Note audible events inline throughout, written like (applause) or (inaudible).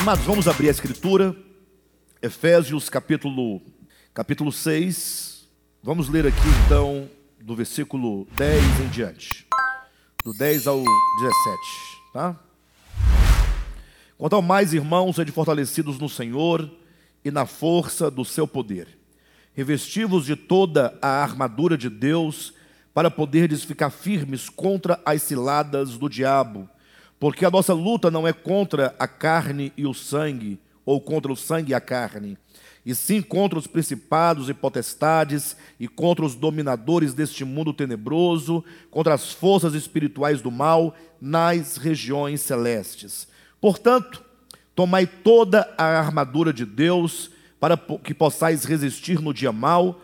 Amados, vamos abrir a escritura, Efésios capítulo, capítulo 6. Vamos ler aqui então do versículo 10 em diante, do 10 ao 17, tá? Quanto ao mais, irmãos, sede fortalecidos no Senhor e na força do seu poder. Revestivos de toda a armadura de Deus, para poderdes ficar firmes contra as ciladas do diabo porque a nossa luta não é contra a carne e o sangue, ou contra o sangue e a carne, e sim contra os principados e potestades, e contra os dominadores deste mundo tenebroso, contra as forças espirituais do mal nas regiões celestes. Portanto, tomai toda a armadura de Deus, para que possais resistir no dia mau,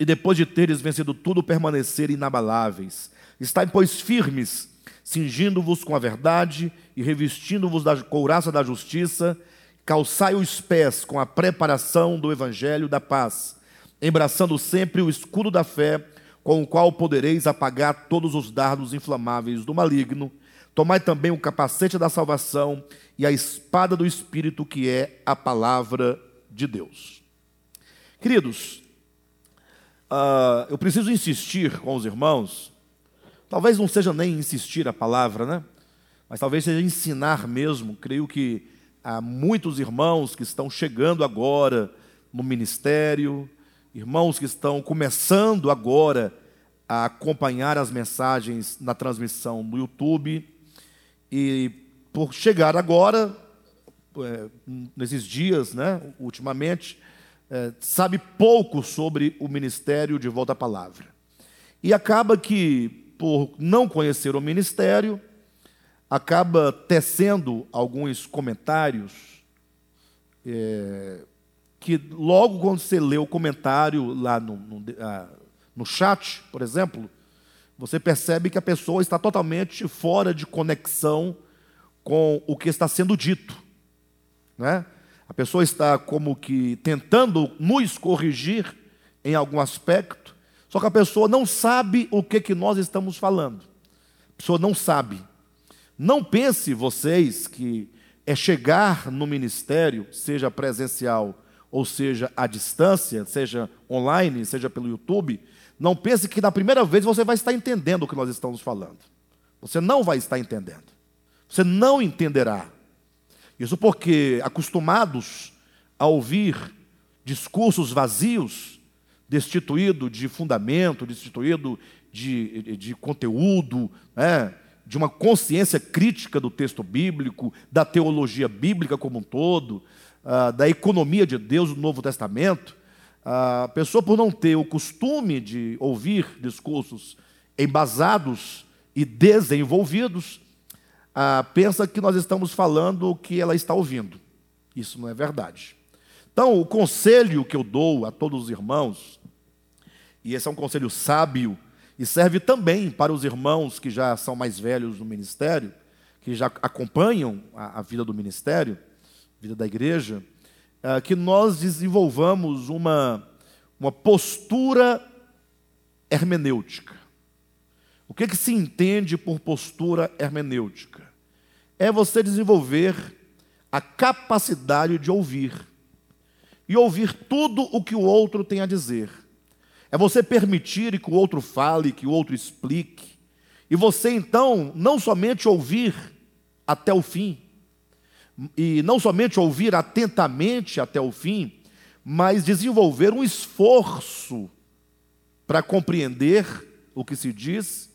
e depois de teres vencido tudo, permanecer inabaláveis. Estai, pois, firmes cingindo-vos com a verdade e revestindo-vos da couraça da justiça, calçai os pés com a preparação do evangelho da paz, embraçando sempre o escudo da fé, com o qual podereis apagar todos os dardos inflamáveis do maligno. Tomai também o capacete da salvação e a espada do Espírito, que é a palavra de Deus. Queridos, uh, eu preciso insistir com os irmãos Talvez não seja nem insistir a palavra, né? Mas talvez seja ensinar mesmo. Creio que há muitos irmãos que estão chegando agora no ministério, irmãos que estão começando agora a acompanhar as mensagens na transmissão no YouTube. E por chegar agora, é, nesses dias, né, ultimamente, é, sabe pouco sobre o ministério de volta à palavra. E acaba que por não conhecer o ministério, acaba tecendo alguns comentários é, que logo quando você lê o comentário lá no, no, ah, no chat, por exemplo, você percebe que a pessoa está totalmente fora de conexão com o que está sendo dito. Né? A pessoa está como que tentando nos corrigir em algum aspecto, só que a pessoa não sabe o que, que nós estamos falando. A pessoa não sabe. Não pense vocês que é chegar no ministério, seja presencial ou seja à distância, seja online, seja pelo YouTube, não pense que na primeira vez você vai estar entendendo o que nós estamos falando. Você não vai estar entendendo. Você não entenderá. Isso porque acostumados a ouvir discursos vazios, destituído de fundamento, destituído de, de conteúdo, né? de uma consciência crítica do texto bíblico, da teologia bíblica como um todo, uh, da economia de Deus no Novo Testamento. A pessoa, por não ter o costume de ouvir discursos embasados e desenvolvidos, uh, pensa que nós estamos falando o que ela está ouvindo. Isso não é verdade. Então, o conselho que eu dou a todos os irmãos, e esse é um conselho sábio, e serve também para os irmãos que já são mais velhos no ministério, que já acompanham a, a vida do ministério, a vida da igreja, é, que nós desenvolvamos uma, uma postura hermenêutica. O que, que se entende por postura hermenêutica? É você desenvolver a capacidade de ouvir e ouvir tudo o que o outro tem a dizer. É você permitir que o outro fale, que o outro explique. E você então não somente ouvir até o fim, e não somente ouvir atentamente até o fim, mas desenvolver um esforço para compreender o que se diz,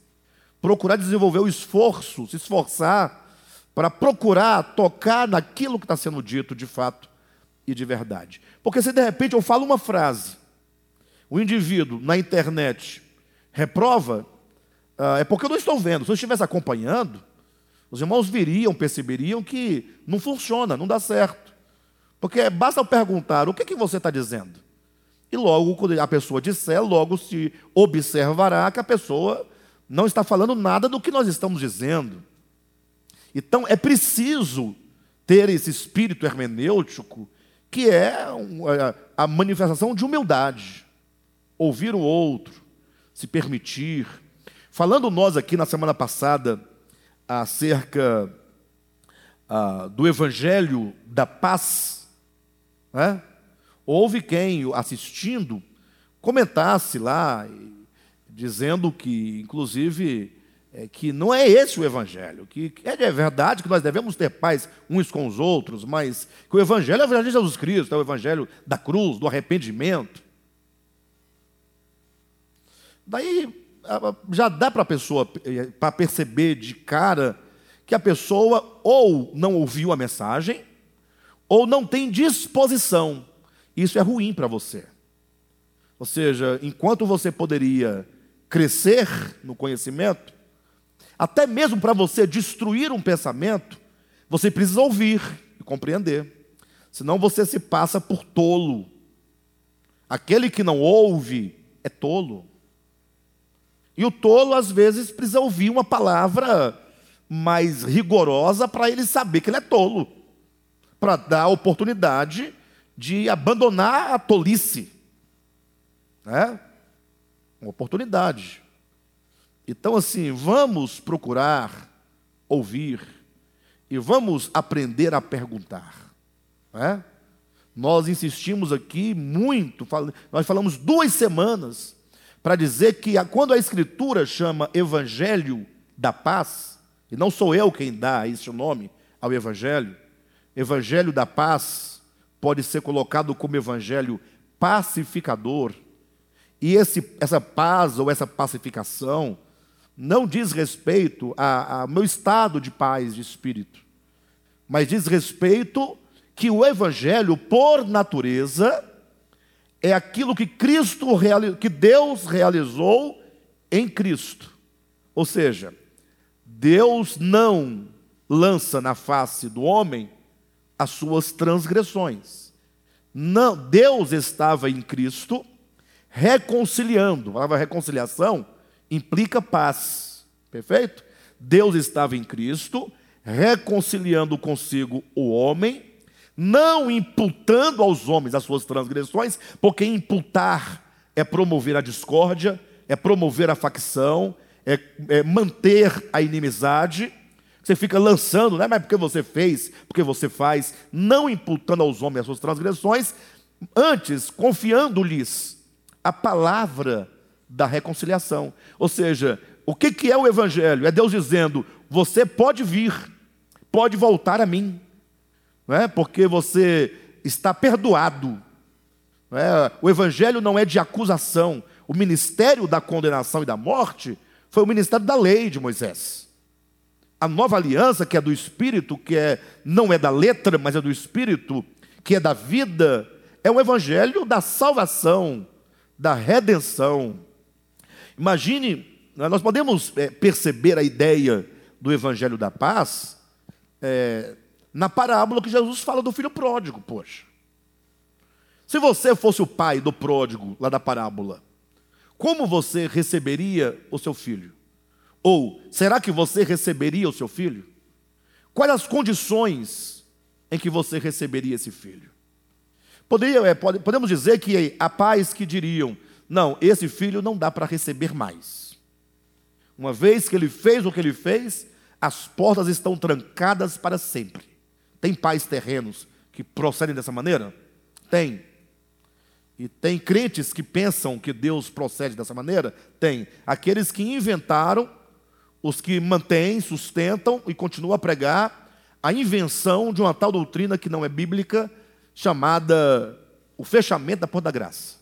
procurar desenvolver o esforço, se esforçar para procurar tocar naquilo que está sendo dito de fato e de verdade. Porque se de repente eu falo uma frase, o indivíduo na internet reprova, uh, é porque eu não estou vendo. Se eu estivesse acompanhando, os irmãos viriam, perceberiam que não funciona, não dá certo. Porque basta eu perguntar o que, que você está dizendo. E logo, quando a pessoa disser, logo se observará que a pessoa não está falando nada do que nós estamos dizendo. Então é preciso ter esse espírito hermenêutico que é a manifestação de humildade. Ouvir o outro, se permitir. Falando nós aqui na semana passada acerca ah, do Evangelho da Paz, né? houve quem, assistindo, comentasse lá, dizendo que, inclusive, é, que não é esse o Evangelho, que é verdade que nós devemos ter paz uns com os outros, mas que o Evangelho é o Evangelho de Jesus Cristo, é o Evangelho da cruz, do arrependimento. Daí já dá para a pessoa eh, para perceber de cara que a pessoa ou não ouviu a mensagem, ou não tem disposição. Isso é ruim para você. Ou seja, enquanto você poderia crescer no conhecimento, até mesmo para você destruir um pensamento, você precisa ouvir e compreender. Senão você se passa por tolo. Aquele que não ouve é tolo. E o tolo, às vezes, precisa ouvir uma palavra mais rigorosa para ele saber que ele é tolo, para dar a oportunidade de abandonar a tolice. Né? Uma oportunidade. Então, assim, vamos procurar ouvir e vamos aprender a perguntar. Né? Nós insistimos aqui muito, nós falamos duas semanas para dizer que quando a Escritura chama Evangelho da Paz, e não sou eu quem dá esse nome ao Evangelho, Evangelho da Paz pode ser colocado como Evangelho pacificador, e esse, essa paz ou essa pacificação não diz respeito ao meu estado de paz de espírito, mas diz respeito que o Evangelho, por natureza, é aquilo que Cristo que Deus realizou em Cristo. Ou seja, Deus não lança na face do homem as suas transgressões. Não, Deus estava em Cristo reconciliando. A palavra reconciliação implica paz. Perfeito? Deus estava em Cristo reconciliando consigo o homem não imputando aos homens as suas transgressões, porque imputar é promover a discórdia, é promover a facção, é, é manter a inimizade. Você fica lançando, não é mais porque você fez, porque você faz, não imputando aos homens as suas transgressões, antes confiando-lhes a palavra da reconciliação. Ou seja, o que, que é o Evangelho? É Deus dizendo: você pode vir, pode voltar a mim não é? porque você está perdoado. É? O Evangelho não é de acusação. O ministério da condenação e da morte foi o ministério da lei de Moisés. A nova aliança, que é do Espírito, que é, não é da letra, mas é do Espírito, que é da vida, é o Evangelho da salvação, da redenção. Imagine, nós podemos é, perceber a ideia do Evangelho da paz é, na parábola que Jesus fala do filho pródigo, poxa. Se você fosse o pai do pródigo lá da parábola, como você receberia o seu filho? Ou será que você receberia o seu filho? Quais as condições em que você receberia esse filho? Poderia, é, pode, podemos dizer que há pais que diriam: não, esse filho não dá para receber mais. Uma vez que ele fez o que ele fez, as portas estão trancadas para sempre. Tem pais terrenos que procedem dessa maneira? Tem. E tem crentes que pensam que Deus procede dessa maneira? Tem. Aqueles que inventaram, os que mantêm, sustentam e continuam a pregar a invenção de uma tal doutrina que não é bíblica, chamada o fechamento da porta da graça.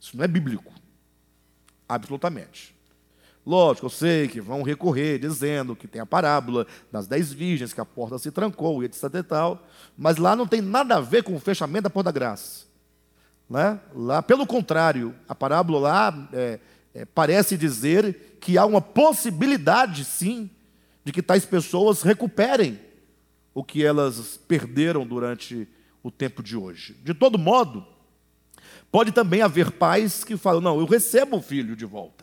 Isso não é bíblico. Absolutamente. Lógico, eu sei que vão recorrer dizendo que tem a parábola das dez virgens, que a porta se trancou e etc e tal, mas lá não tem nada a ver com o fechamento da porta da graça. Né? Lá, pelo contrário, a parábola lá é, é, parece dizer que há uma possibilidade, sim, de que tais pessoas recuperem o que elas perderam durante o tempo de hoje. De todo modo, pode também haver pais que falam: não, eu recebo o filho de volta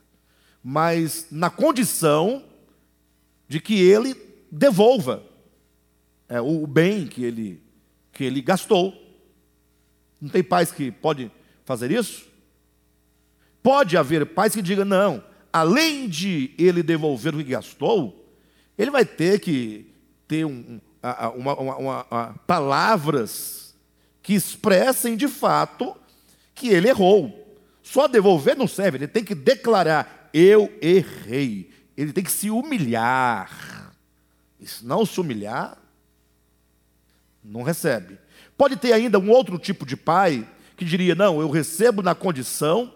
mas na condição de que ele devolva é, o bem que ele, que ele gastou. Não tem pais que podem fazer isso? Pode haver pais que digam, não, além de ele devolver o que gastou, ele vai ter que ter um, uma, uma, uma, palavras que expressem de fato que ele errou. Só devolver não serve, ele tem que declarar: eu errei. Ele tem que se humilhar. E se não se humilhar, não recebe. Pode ter ainda um outro tipo de pai que diria: não, eu recebo na condição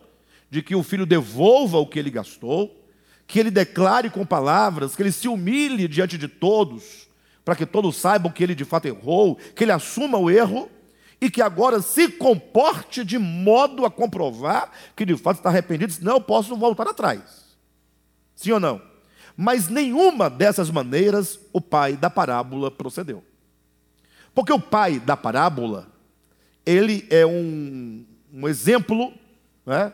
de que o filho devolva o que ele gastou, que ele declare com palavras, que ele se humilhe diante de todos, para que todos saibam que ele de fato errou, que ele assuma o erro e que agora se comporte de modo a comprovar que de fato está arrependido, senão eu posso voltar atrás. Sim ou não? Mas nenhuma dessas maneiras o pai da parábola procedeu. Porque o pai da parábola, ele é um, um exemplo, né?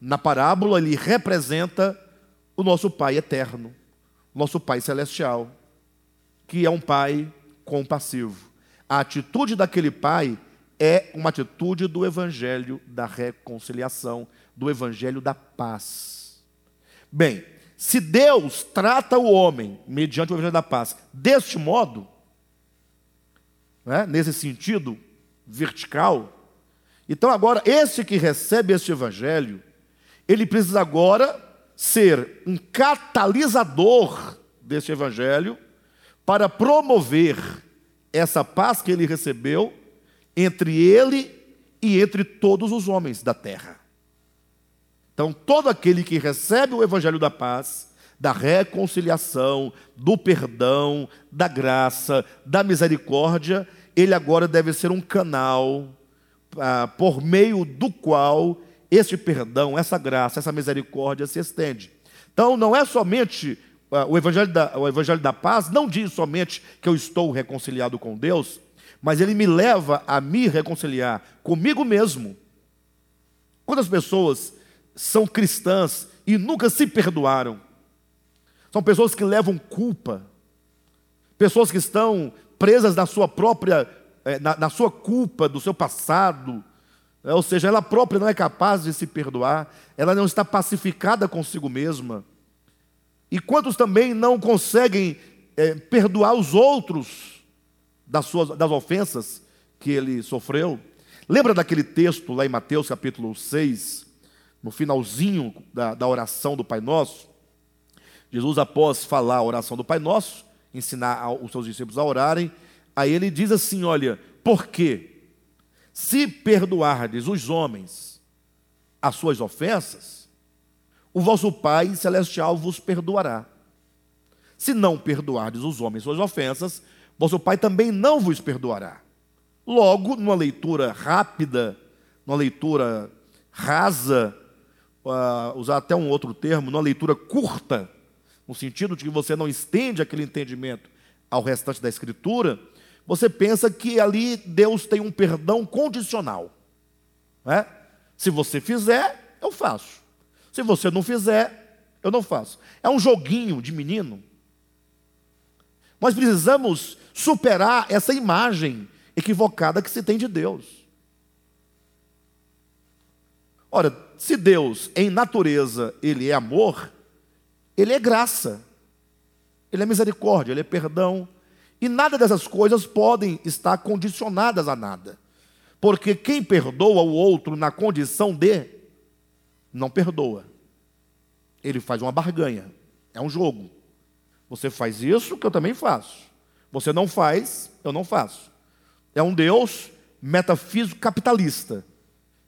na parábola ele representa o nosso pai eterno, nosso pai celestial, que é um pai compassivo. A atitude daquele pai é uma atitude do evangelho da reconciliação, do evangelho da paz. Bem, se Deus trata o homem mediante o evangelho da paz deste modo, né, nesse sentido vertical, então agora esse que recebe este evangelho, ele precisa agora ser um catalisador deste evangelho para promover essa paz que ele recebeu entre ele e entre todos os homens da terra. Então, todo aquele que recebe o evangelho da paz, da reconciliação, do perdão, da graça, da misericórdia, ele agora deve ser um canal ah, por meio do qual esse perdão, essa graça, essa misericórdia se estende. Então, não é somente ah, o, evangelho da, o evangelho da paz, não diz somente que eu estou reconciliado com Deus, mas ele me leva a me reconciliar comigo mesmo. Quantas pessoas são cristãs e nunca se perdoaram? São pessoas que levam culpa, pessoas que estão presas na sua própria, eh, na, na sua culpa do seu passado, ou seja, ela própria não é capaz de se perdoar, ela não está pacificada consigo mesma. E quantos também não conseguem é, perdoar os outros das, suas, das ofensas que ele sofreu. Lembra daquele texto lá em Mateus capítulo 6, no finalzinho da, da oração do Pai Nosso? Jesus, após falar a oração do Pai Nosso, ensinar os seus discípulos a orarem, aí ele diz assim: Olha, porque se perdoardes os homens as suas ofensas, o vosso Pai celestial vos perdoará. Se não perdoardes os homens suas ofensas, vosso Pai também não vos perdoará. Logo, numa leitura rápida, numa leitura rasa, uh, usar até um outro termo, numa leitura curta, no sentido de que você não estende aquele entendimento ao restante da Escritura, você pensa que ali Deus tem um perdão condicional. Né? Se você fizer, eu faço. Se você não fizer, eu não faço. É um joguinho de menino. Nós precisamos superar essa imagem equivocada que se tem de Deus. Ora, se Deus, em natureza, Ele é amor, Ele é graça, Ele é misericórdia, Ele é perdão, e nada dessas coisas podem estar condicionadas a nada. Porque quem perdoa o outro na condição de, não perdoa. Ele faz uma barganha, é um jogo. Você faz isso que eu também faço. Você não faz, eu não faço. É um Deus metafísico capitalista.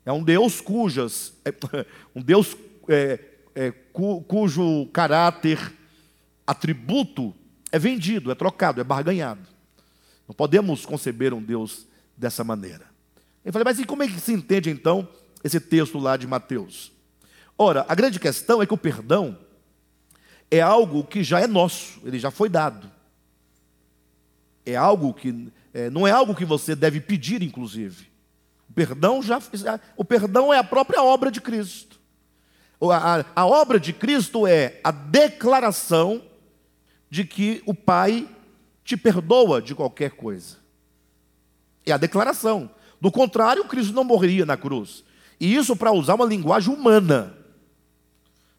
É um Deus cujas, é, (laughs) um Deus é, é, cu, cujo caráter, atributo é vendido, é trocado, é barganhado. Não podemos conceber um Deus dessa maneira. Eu falei, mas e como é que se entende então esse texto lá de Mateus? Ora, a grande questão é que o perdão é algo que já é nosso, ele já foi dado é algo que é, não é algo que você deve pedir, inclusive. O perdão já o perdão é a própria obra de Cristo. A, a, a obra de Cristo é a declaração de que o Pai te perdoa de qualquer coisa. É a declaração. Do contrário, Cristo não morreria na cruz. E isso para usar uma linguagem humana.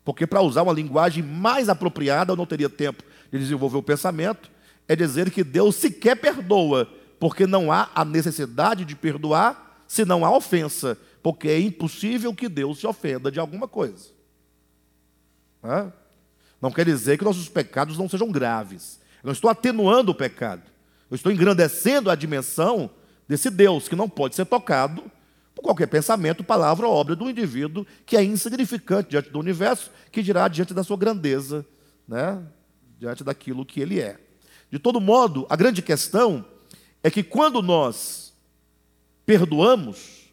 Porque para usar uma linguagem mais apropriada, eu não teria tempo de desenvolver o pensamento é dizer que Deus sequer perdoa, porque não há a necessidade de perdoar se não há ofensa, porque é impossível que Deus se ofenda de alguma coisa. Não quer dizer que nossos pecados não sejam graves. Eu não estou atenuando o pecado. Eu estou engrandecendo a dimensão desse Deus que não pode ser tocado por qualquer pensamento, palavra ou obra do indivíduo que é insignificante diante do universo, que dirá diante da sua grandeza, né? diante daquilo que ele é. De todo modo, a grande questão é que quando nós perdoamos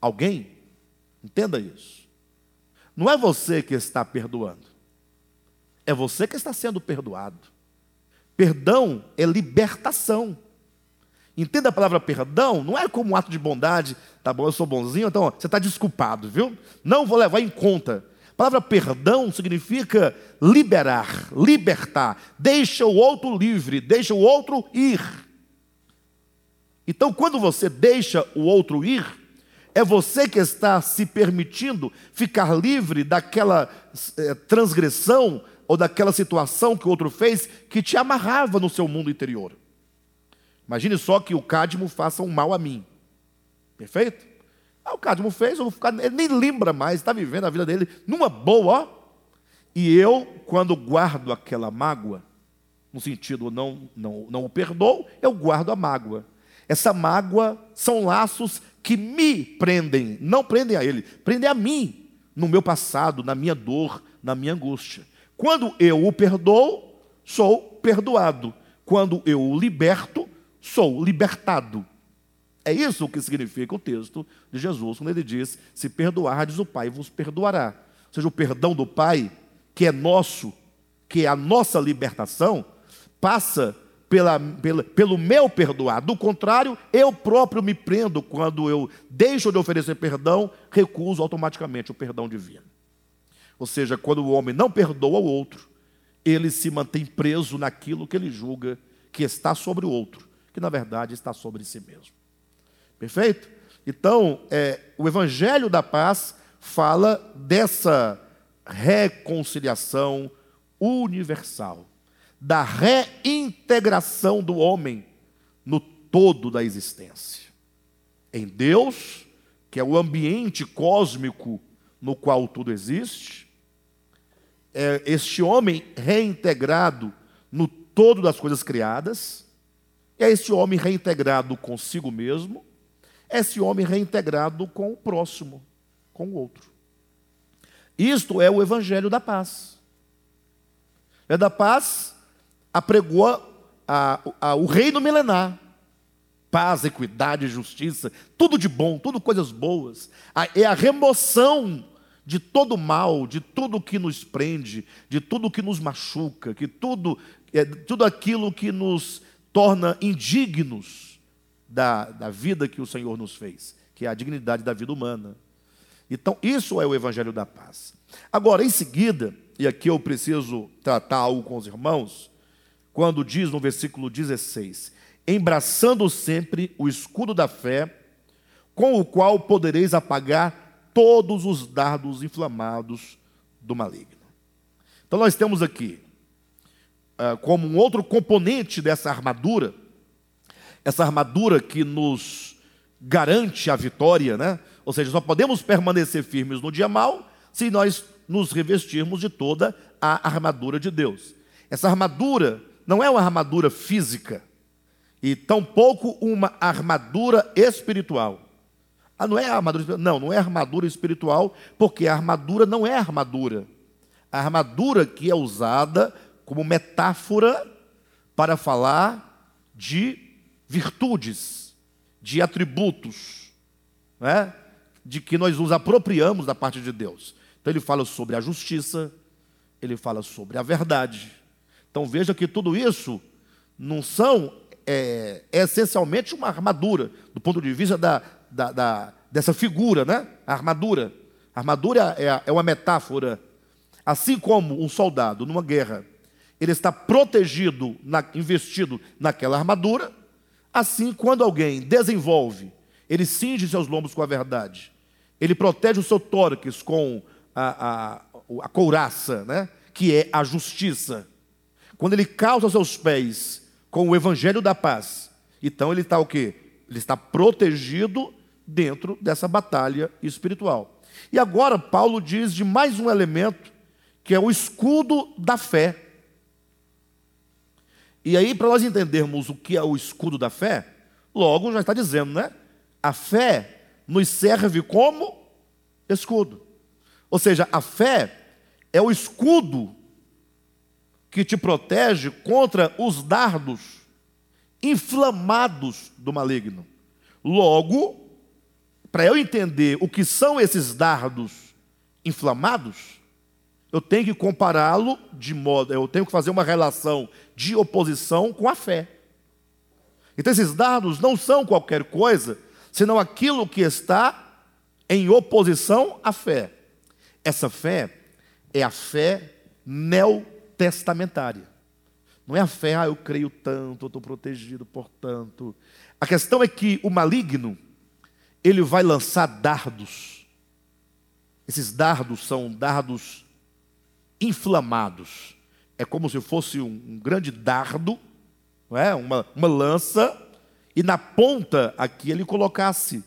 alguém, entenda isso, não é você que está perdoando, é você que está sendo perdoado. Perdão é libertação. Entenda a palavra perdão, não é como um ato de bondade, tá bom, eu sou bonzinho, então ó, você está desculpado, viu? Não vou levar em conta. Palavra perdão significa liberar, libertar, deixa o outro livre, deixa o outro ir. Então, quando você deixa o outro ir, é você que está se permitindo ficar livre daquela é, transgressão ou daquela situação que o outro fez que te amarrava no seu mundo interior. Imagine só que o Cadmo faça um mal a mim. Perfeito? Ah, o Cadmo fez, eu vou ficar, ele nem lembra mais, está vivendo a vida dele numa boa. E eu, quando guardo aquela mágoa, no sentido não, não, não o perdoo, eu guardo a mágoa. Essa mágoa são laços que me prendem, não prendem a ele, prendem a mim, no meu passado, na minha dor, na minha angústia. Quando eu o perdoo, sou perdoado. Quando eu o liberto, sou libertado. É isso que significa o texto de Jesus, quando ele diz: Se perdoardes, o Pai vos perdoará. Ou seja, o perdão do Pai, que é nosso, que é a nossa libertação, passa pela, pela, pelo meu perdoar. Do contrário, eu próprio me prendo quando eu deixo de oferecer perdão, recuso automaticamente o perdão divino. Ou seja, quando o homem não perdoa o outro, ele se mantém preso naquilo que ele julga que está sobre o outro que na verdade está sobre si mesmo. Perfeito? Então, é, o Evangelho da Paz fala dessa reconciliação universal, da reintegração do homem no todo da existência. Em Deus, que é o ambiente cósmico no qual tudo existe, é este homem reintegrado no todo das coisas criadas, é esse homem reintegrado consigo mesmo, esse homem reintegrado com o próximo, com o outro. Isto é o evangelho da paz. É da paz apregou a, a, o reino milenar. Paz, equidade, justiça, tudo de bom, tudo coisas boas. é a remoção de todo mal, de tudo que nos prende, de tudo que nos machuca, que tudo, é, tudo aquilo que nos torna indignos da, da vida que o Senhor nos fez, que é a dignidade da vida humana. Então, isso é o Evangelho da Paz. Agora, em seguida, e aqui eu preciso tratar algo com os irmãos, quando diz no versículo 16: Embraçando sempre o escudo da fé, com o qual podereis apagar todos os dardos inflamados do maligno. Então, nós temos aqui ah, como um outro componente dessa armadura, essa armadura que nos garante a vitória, né? Ou seja, só podemos permanecer firmes no dia mal se nós nos revestirmos de toda a armadura de Deus. Essa armadura não é uma armadura física e tampouco uma armadura espiritual. Ah, não é armadura, não, não é armadura espiritual, porque a armadura não é armadura. A armadura que é usada como metáfora para falar de virtudes, de atributos, né? de que nós nos apropriamos da parte de Deus. Então ele fala sobre a justiça, ele fala sobre a verdade. Então veja que tudo isso não são é, é essencialmente uma armadura, do ponto de vista da, da, da, dessa figura, né? A armadura. A armadura é, é uma metáfora. Assim como um soldado numa guerra ele está protegido, na, investido naquela armadura. Assim, quando alguém desenvolve, ele cinge seus lombos com a verdade, ele protege o seu tórax com a, a, a couraça, né? que é a justiça. Quando ele calça seus pés com o evangelho da paz. Então ele está o quê? Ele está protegido dentro dessa batalha espiritual. E agora Paulo diz de mais um elemento, que é o escudo da fé. E aí, para nós entendermos o que é o escudo da fé, logo já está dizendo, né? A fé nos serve como escudo. Ou seja, a fé é o escudo que te protege contra os dardos inflamados do maligno. Logo, para eu entender o que são esses dardos inflamados, eu tenho que compará-lo de modo, eu tenho que fazer uma relação de oposição com a fé. Então esses dardos não são qualquer coisa, senão aquilo que está em oposição à fé. Essa fé é a fé neotestamentária. Não é a fé, ah, eu creio tanto, eu estou protegido, portanto. A questão é que o maligno, ele vai lançar dardos. Esses dardos são dardos inflamados. É como se fosse um, grande dardo, não é? uma, uma lança, e na ponta aqui ele colocasse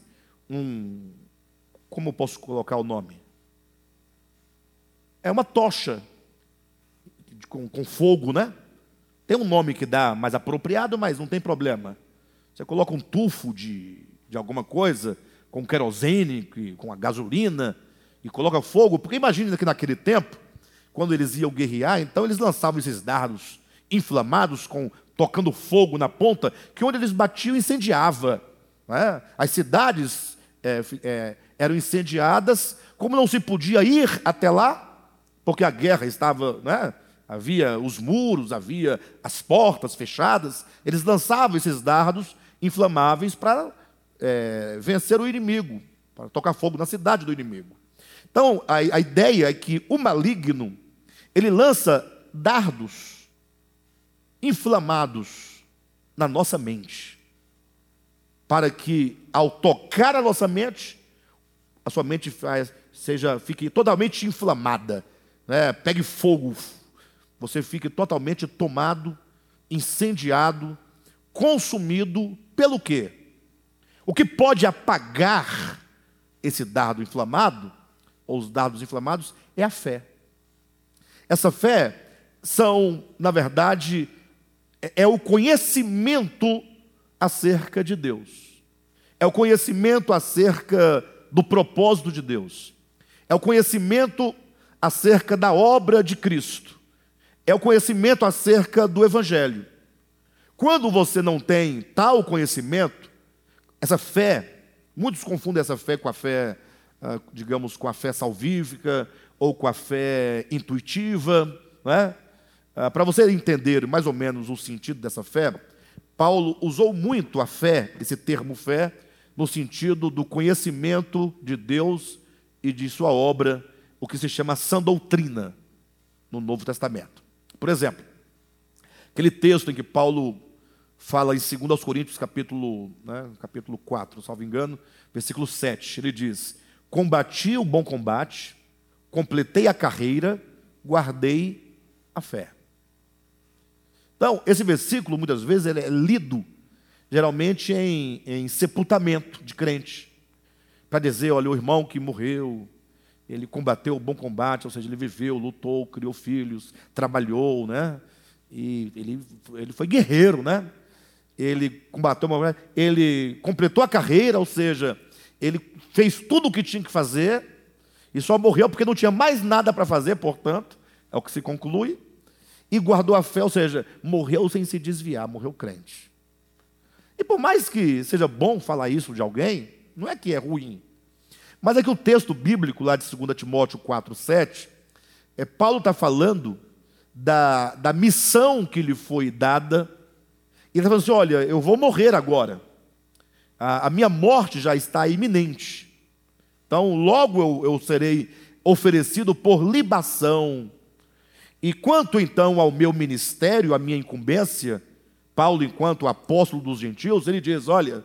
um. Como posso colocar o nome? É uma tocha com, com fogo, né? Tem um nome que dá mais apropriado, mas não tem problema. Você coloca um tufo de, de alguma coisa, com querosene, com a gasolina, e coloca fogo, porque imagine que naquele tempo, quando eles iam guerrear, então eles lançavam esses dardos inflamados, com tocando fogo na ponta, que onde eles batiam incendiava. Né? As cidades é, é, eram incendiadas, como não se podia ir até lá, porque a guerra estava, né? havia os muros, havia as portas fechadas, eles lançavam esses dardos inflamáveis para é, vencer o inimigo, para tocar fogo na cidade do inimigo. Então, a, a ideia é que o maligno, ele lança dardos inflamados na nossa mente, para que, ao tocar a nossa mente, a sua mente seja, fique totalmente inflamada, né? pegue fogo, você fique totalmente tomado, incendiado, consumido pelo quê? O que pode apagar esse dardo inflamado, ou os dardos inflamados, é a fé. Essa fé são, na verdade, é, é o conhecimento acerca de Deus. É o conhecimento acerca do propósito de Deus. É o conhecimento acerca da obra de Cristo. É o conhecimento acerca do Evangelho. Quando você não tem tal conhecimento, essa fé, muitos confundem essa fé com a fé, ah, digamos, com a fé salvífica ou com a fé intuitiva, não é? Ah, para você entender mais ou menos o sentido dessa fé, Paulo usou muito a fé, esse termo fé, no sentido do conhecimento de Deus e de sua obra, o que se chama sã doutrina no Novo Testamento. Por exemplo, aquele texto em que Paulo fala em 2 Coríntios, capítulo, né, capítulo 4, salvo engano, versículo 7, ele diz: Combati o bom combate, completei a carreira, guardei a fé. Então, esse versículo, muitas vezes, ele é lido, geralmente, em, em sepultamento de crente, para dizer: olha, o irmão que morreu, ele combateu o bom combate, ou seja, ele viveu, lutou, criou filhos, trabalhou, né? E ele, ele foi guerreiro, né? Ele combateu ele completou a carreira, ou seja, ele fez tudo o que tinha que fazer e só morreu porque não tinha mais nada para fazer, portanto, é o que se conclui e guardou a fé, ou seja, morreu sem se desviar, morreu crente. E por mais que seja bom falar isso de alguém, não é que é ruim. Mas é que o texto bíblico lá de 2 Timóteo 4, 7, é, Paulo está falando da, da missão que lhe foi dada. E ele está falando assim: olha, eu vou morrer agora. A, a, minha morte já está iminente. Então, logo eu, eu serei oferecido por libação, e quanto então ao meu ministério, à minha incumbência, Paulo, enquanto apóstolo dos gentios, ele diz: Olha,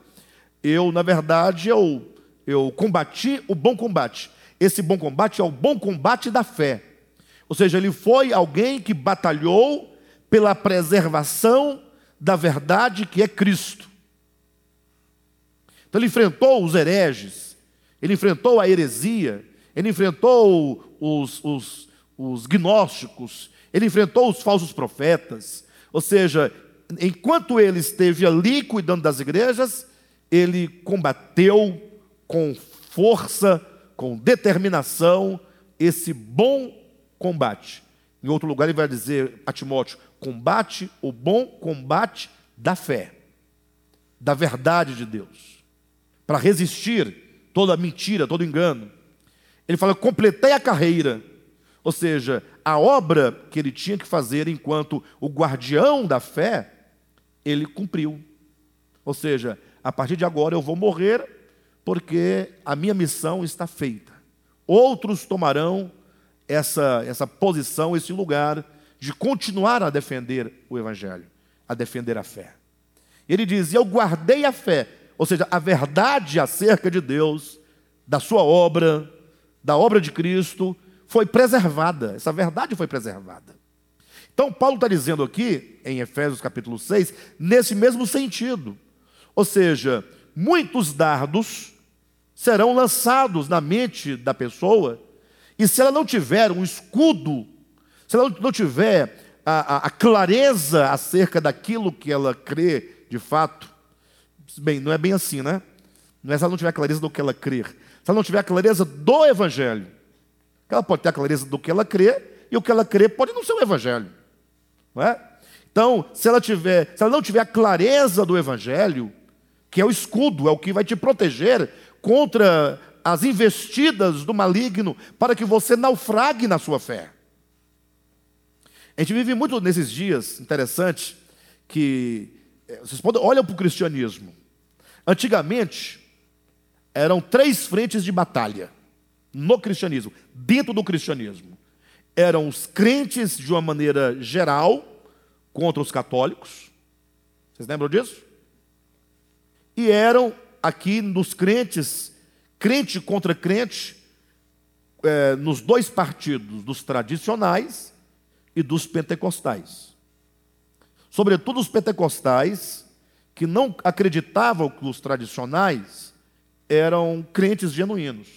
eu, na verdade, eu, eu combati o bom combate. Esse bom combate é o bom combate da fé. Ou seja, ele foi alguém que batalhou pela preservação da verdade que é Cristo. Então ele enfrentou os hereges, ele enfrentou a heresia, ele enfrentou os, os, os gnósticos, ele enfrentou os falsos profetas. Ou seja, enquanto ele esteve ali cuidando das igrejas, ele combateu com força, com determinação, esse bom combate. Em outro lugar, ele vai dizer a Timóteo: combate o bom combate da fé, da verdade de Deus, para resistir toda mentira, todo engano. Ele fala: completei a carreira, ou seja, a obra que ele tinha que fazer enquanto o guardião da fé, ele cumpriu. Ou seja, a partir de agora eu vou morrer porque a minha missão está feita. Outros tomarão essa, essa posição, esse lugar de continuar a defender o Evangelho, a defender a fé. Ele diz: Eu guardei a fé, ou seja, a verdade acerca de Deus, da sua obra, da obra de Cristo, foi preservada. Essa verdade foi preservada. Então, Paulo está dizendo aqui, em Efésios capítulo 6, nesse mesmo sentido. Ou seja, muitos dardos serão lançados na mente da pessoa, e se ela não tiver um escudo se ela não tiver a, a, a clareza acerca daquilo que ela crê de fato, bem, não é bem assim, né? Não é se ela não tiver clareza do que ela crê. Se ela não tiver clareza do Evangelho. Ela pode ter a clareza do que ela crê, e o que ela crê pode não ser o Evangelho. Não é? Então, se ela, tiver, se ela não tiver a clareza do Evangelho, que é o escudo, é o que vai te proteger contra as investidas do maligno, para que você naufrague na sua fé. A gente vive muito nesses dias, interessante, que eh, vocês podem, olham para o cristianismo. Antigamente, eram três frentes de batalha no cristianismo, dentro do cristianismo. Eram os crentes de uma maneira geral contra os católicos. Vocês lembram disso? E eram aqui nos crentes, crente contra crente, é, nos dois partidos, dos tradicionais e dos pentecostais. Sobretudo os pentecostais, que não acreditavam que os tradicionais eram crentes genuínos.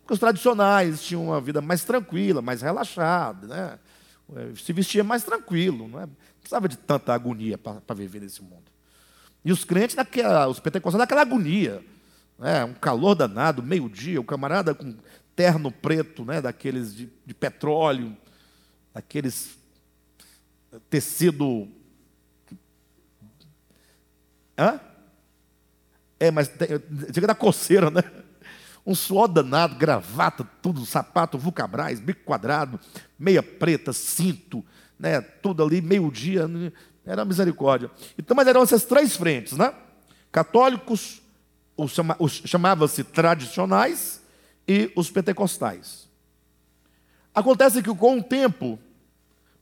Porque os tradicionais tinham uma vida mais tranquila, mais relaxada, né? se vestia mais tranquilo, não, é? não precisava de tanta agonia para viver nesse mundo. E os crentes, naquela, os pentecostais, naquela agonia, né? um calor danado, meio-dia, o camarada com terno preto, né? daqueles de, de petróleo, aqueles tecido. Hã? É, mas chega da coceira, né? Um suor danado, gravata, tudo, sapato, vulcabrais, bico quadrado, meia preta, cinto, né? Tudo ali, meio-dia, né? era misericórdia. Então, mas eram essas três frentes, né? Católicos, os, chama, os chamava-se tradicionais e os pentecostais. Acontece que com o tempo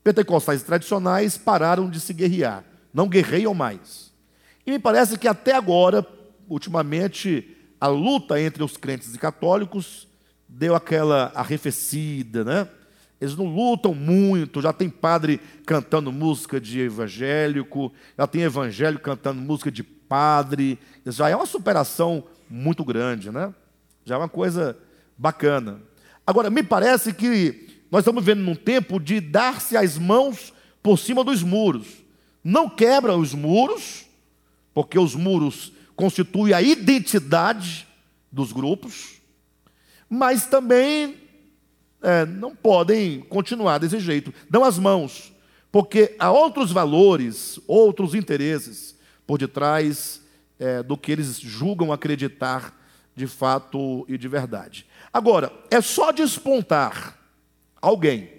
pentecostais tradicionais pararam de se guerrear, não guerreiam mais. E me parece que até agora, ultimamente, a luta entre os crentes e católicos deu aquela arrefecida, né? Eles não lutam muito, já tem padre cantando música de evangélico, já tem evangelho cantando música de padre, já é uma superação muito grande, né? Já é uma coisa bacana. Agora, me parece que nós estamos vivendo num tempo de dar-se as mãos por cima dos muros. Não quebra os muros, porque os muros constituem a identidade dos grupos, mas também é, não podem continuar desse jeito. Dão as mãos, porque há outros valores, outros interesses por detrás é, do que eles julgam acreditar de fato e de verdade. Agora, é só despontar alguém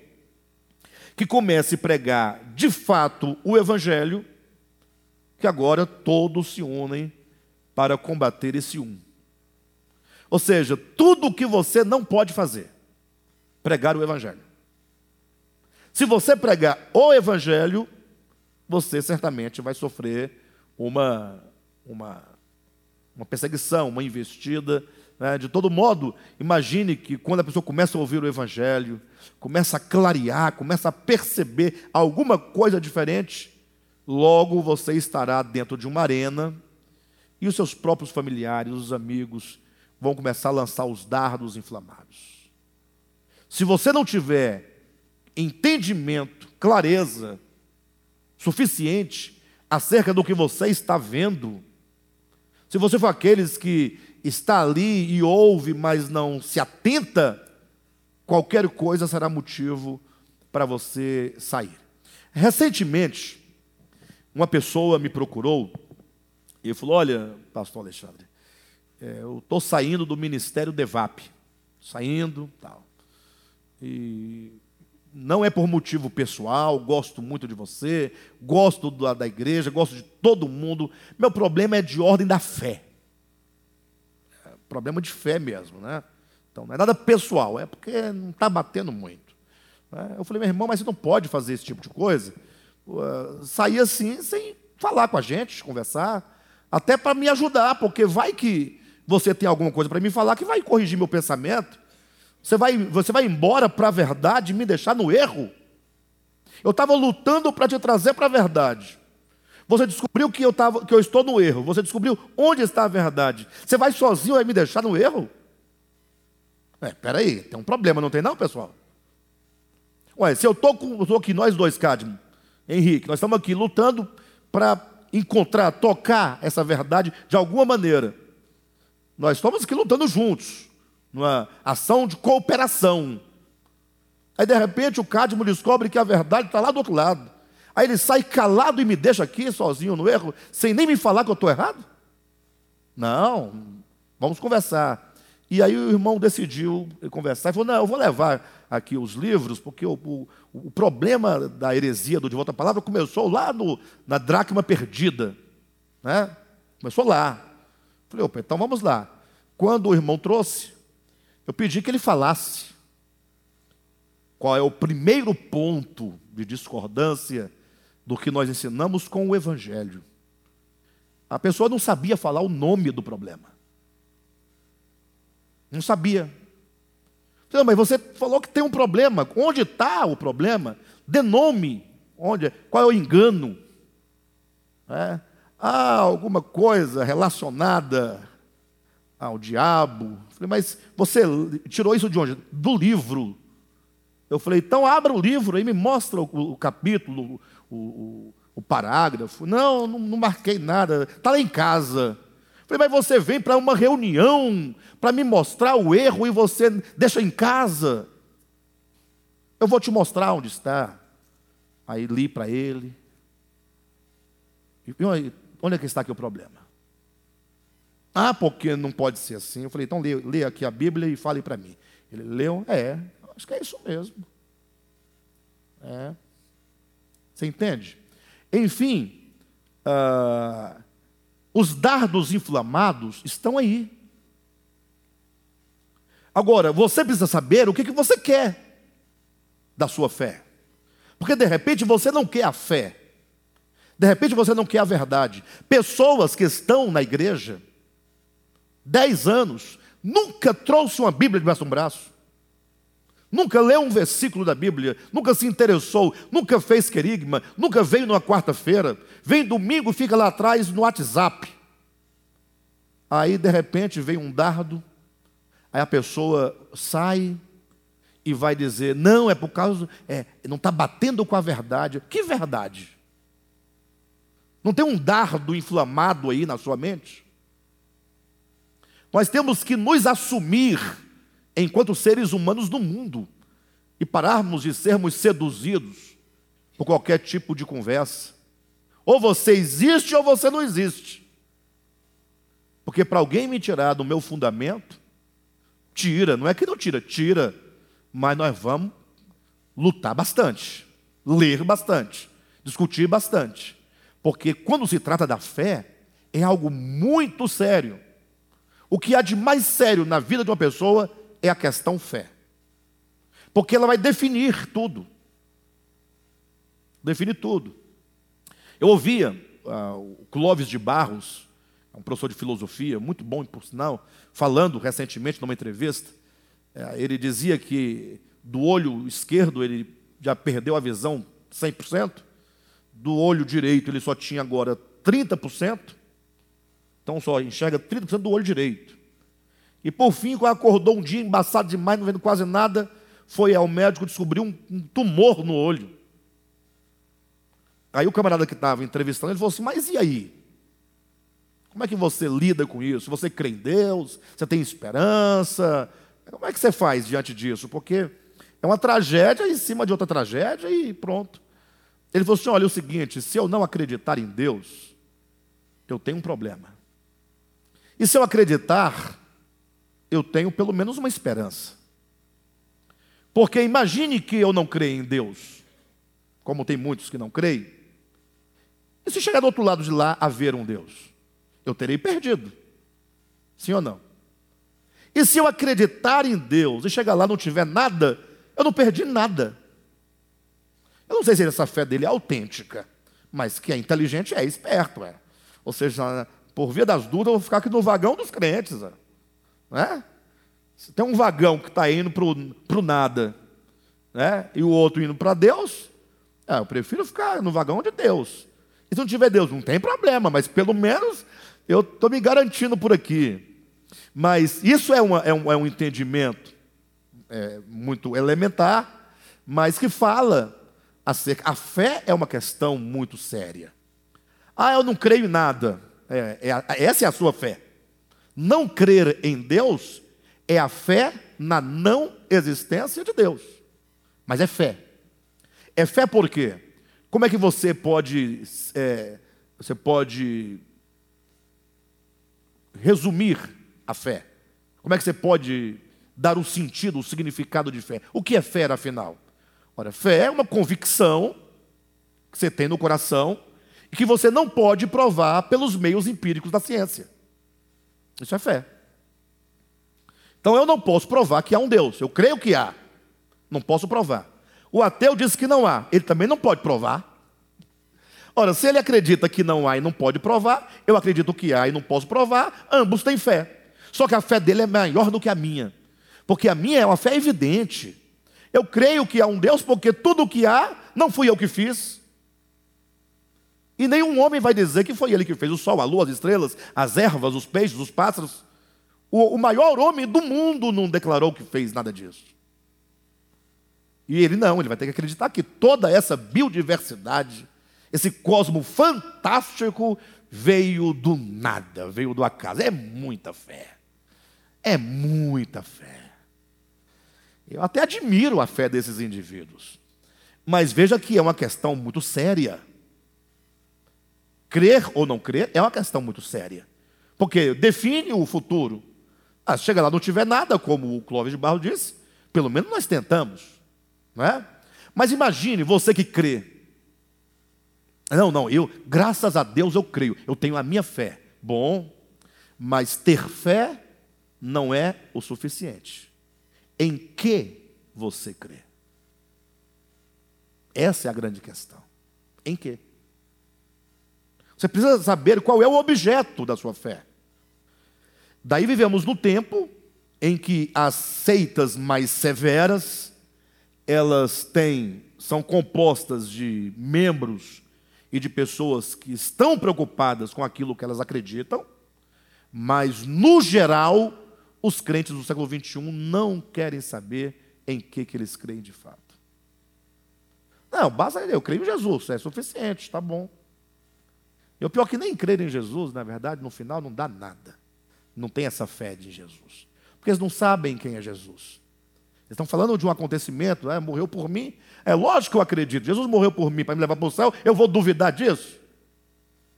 que comece a pregar de fato o Evangelho, que agora todos se unem para combater esse um. Ou seja, tudo o que você não pode fazer, pregar o Evangelho. Se você pregar o Evangelho, você certamente vai sofrer uma, uma, uma perseguição, uma investida. Né? De todo modo, imagine que quando a pessoa começa a ouvir o Evangelho, começa a clarear, começa a perceber alguma coisa diferente, logo você estará dentro de uma arena e os seus próprios familiares, os amigos, vão começar a lançar os dardos inflamados. Se você não tiver entendimento, clareza suficiente acerca do que você está vendo, se você for aqueles que está ali e ouve, mas não se atenta, qualquer coisa será motivo para você sair. Recentemente, uma pessoa me procurou e falou: Olha, Pastor Alexandre, é, eu estou saindo do ministério DEVAP, saindo, tal. E não é por motivo pessoal, gosto muito de você, gosto da, da igreja, gosto de todo mundo. Meu problema é de ordem da fé. É problema de fé mesmo, né? Então não é nada pessoal, é porque não está batendo muito. Né? Eu falei, meu irmão, mas você não pode fazer esse tipo de coisa? Uh, sair assim sem falar com a gente, conversar, até para me ajudar, porque vai que você tem alguma coisa para me falar que vai corrigir meu pensamento. Você vai, você vai embora para a verdade e me deixar no erro? Eu estava lutando para te trazer para a verdade. Você descobriu que eu, tava, que eu estou no erro. Você descobriu onde está a verdade. Você vai sozinho e me deixar no erro? É, peraí, tem um problema, não tem não, pessoal? Ué, se eu estou aqui, nós dois, Cadmo, Henrique, nós estamos aqui lutando para encontrar, tocar essa verdade de alguma maneira. Nós estamos aqui lutando juntos numa ação de cooperação. Aí de repente o Cadmo descobre que a verdade está lá do outro lado. Aí ele sai calado e me deixa aqui sozinho no erro, sem nem me falar que eu estou errado? Não, vamos conversar. E aí o irmão decidiu conversar e falou: Não, eu vou levar aqui os livros, porque o, o, o problema da heresia do De Volta à Palavra começou lá no, na dracma perdida. Né? Começou lá. Falei, opa, então vamos lá. Quando o irmão trouxe, eu pedi que ele falasse qual é o primeiro ponto de discordância do que nós ensinamos com o Evangelho. A pessoa não sabia falar o nome do problema. Não sabia. Não, mas você falou que tem um problema. Onde está o problema? Dê nome. Onde, qual é o engano? É? Há alguma coisa relacionada ao diabo. Falei, mas você tirou isso de onde? Do livro. Eu falei, então abra o livro aí, me mostra o, o capítulo, o, o, o, parágrafo. Não, não, não marquei nada, está lá em casa. Falei, mas você vem para uma reunião para me mostrar o erro e você deixa em casa. Eu vou te mostrar onde está. Aí li para ele. E onde é que está aqui o problema? Ah, porque não pode ser assim. Eu falei, então lê, lê aqui a Bíblia e fale para mim. Ele leu, é, acho que é isso mesmo. É. Você entende? Enfim, uh, os dardos inflamados estão aí. Agora, você precisa saber o que, que você quer da sua fé. Porque de repente você não quer a fé. De repente você não quer a verdade. Pessoas que estão na igreja, dez anos, nunca trouxe uma Bíblia debaixo de um braço, nunca leu um versículo da Bíblia, nunca se interessou, nunca fez querigma, nunca veio numa quarta-feira, vem domingo fica lá atrás no WhatsApp. Aí de repente vem um dardo, aí a pessoa sai e vai dizer: não, é por causa, é, não está batendo com a verdade. Que verdade? Não tem um dardo inflamado aí na sua mente? Nós temos que nos assumir enquanto seres humanos do mundo e pararmos de sermos seduzidos por qualquer tipo de conversa. Ou você existe ou você não existe. Porque para alguém me tirar do meu fundamento, tira, não é que não tira, tira, mas nós vamos lutar bastante, ler bastante, discutir bastante. Porque quando se trata da fé, é algo muito sério. O que há de mais sério na vida de uma pessoa é a questão fé. Porque ela vai definir tudo. Definir tudo. Eu ouvia uh, o Clóvis de Barros, um professor de filosofia, muito bom por sinal, falando recentemente numa entrevista. Uh, ele dizia que do olho esquerdo ele já perdeu a visão 100%, do olho direito ele só tinha agora 30%, então só enxerga 30% do olho direito. E por fim, quando acordou um dia embaçado demais, não vendo quase nada, foi ao médico descobrir um, um tumor no olho. Aí o camarada que estava entrevistando, ele falou assim: Mas e aí? Como é que você lida com isso? Você crê em Deus? Você tem esperança? Como é que você faz diante disso? Porque é uma tragédia em cima de outra tragédia e pronto. Ele falou assim: olha, é o seguinte, se eu não acreditar em Deus, eu tenho um problema. E se eu acreditar, eu tenho pelo menos uma esperança. Porque imagine que eu não creio em Deus, como tem muitos que não creem, e se chegar do outro lado de lá haver um Deus, eu terei perdido. Sim ou não? E se eu acreditar em Deus e chegar lá não tiver nada, eu não perdi nada. Eu não sei se essa fé dele é autêntica, mas que é inteligente é esperto. É. Ou seja, por via das dúvidas, eu vou ficar aqui no vagão dos crentes. É. Né? Se tem um vagão que está indo para o nada né? e o outro indo para Deus, é, eu prefiro ficar no vagão de Deus. E se não tiver Deus, não tem problema, mas pelo menos eu estou me garantindo por aqui. Mas isso é, uma, é, um, é um entendimento é, muito elementar, mas que fala acerca. A fé é uma questão muito séria. Ah, eu não creio em nada. É, é, essa é a sua fé. Não crer em Deus é a fé na não existência de Deus. Mas é fé. É fé por quê? Como é que você pode, é, você pode resumir a fé? Como é que você pode dar o sentido, o significado de fé. O que é fé, afinal? Ora, fé é uma convicção que você tem no coração e que você não pode provar pelos meios empíricos da ciência. Isso é fé. Então eu não posso provar que há um Deus. Eu creio que há. Não posso provar. O ateu diz que não há. Ele também não pode provar. Ora, se ele acredita que não há e não pode provar, eu acredito que há e não posso provar, ambos têm fé. Só que a fé dele é maior do que a minha porque a minha é uma fé evidente. Eu creio que há um Deus, porque tudo o que há não fui eu que fiz. E nenhum homem vai dizer que foi ele que fez o sol, a lua, as estrelas, as ervas, os peixes, os pássaros. O, o maior homem do mundo não declarou que fez nada disso. E ele não, ele vai ter que acreditar que toda essa biodiversidade, esse cosmo fantástico, veio do nada, veio do acaso. É muita fé. É muita fé. Eu até admiro a fé desses indivíduos. Mas veja que é uma questão muito séria. Crer ou não crer é uma questão muito séria. Porque define o futuro. Ah, chega lá, não tiver nada, como o Clóvis de Barro disse, pelo menos nós tentamos. Não é? Mas imagine você que crê. Não, não, eu, graças a Deus eu creio, eu tenho a minha fé. Bom, mas ter fé não é o suficiente. Em que você crê? Essa é a grande questão. Em que? Você precisa saber qual é o objeto da sua fé. Daí vivemos no tempo em que as seitas mais severas, elas têm, são compostas de membros e de pessoas que estão preocupadas com aquilo que elas acreditam, mas no geral os crentes do século XXI não querem saber em que, que eles creem de fato. Não, basta eu creio em Jesus, é suficiente, está bom. E o pior é que nem crer em Jesus, na verdade, no final não dá nada. Não tem essa fé de Jesus. Porque eles não sabem quem é Jesus. Eles estão falando de um acontecimento, é, morreu por mim. É lógico que eu acredito. Jesus morreu por mim para me levar para o céu, eu vou duvidar disso?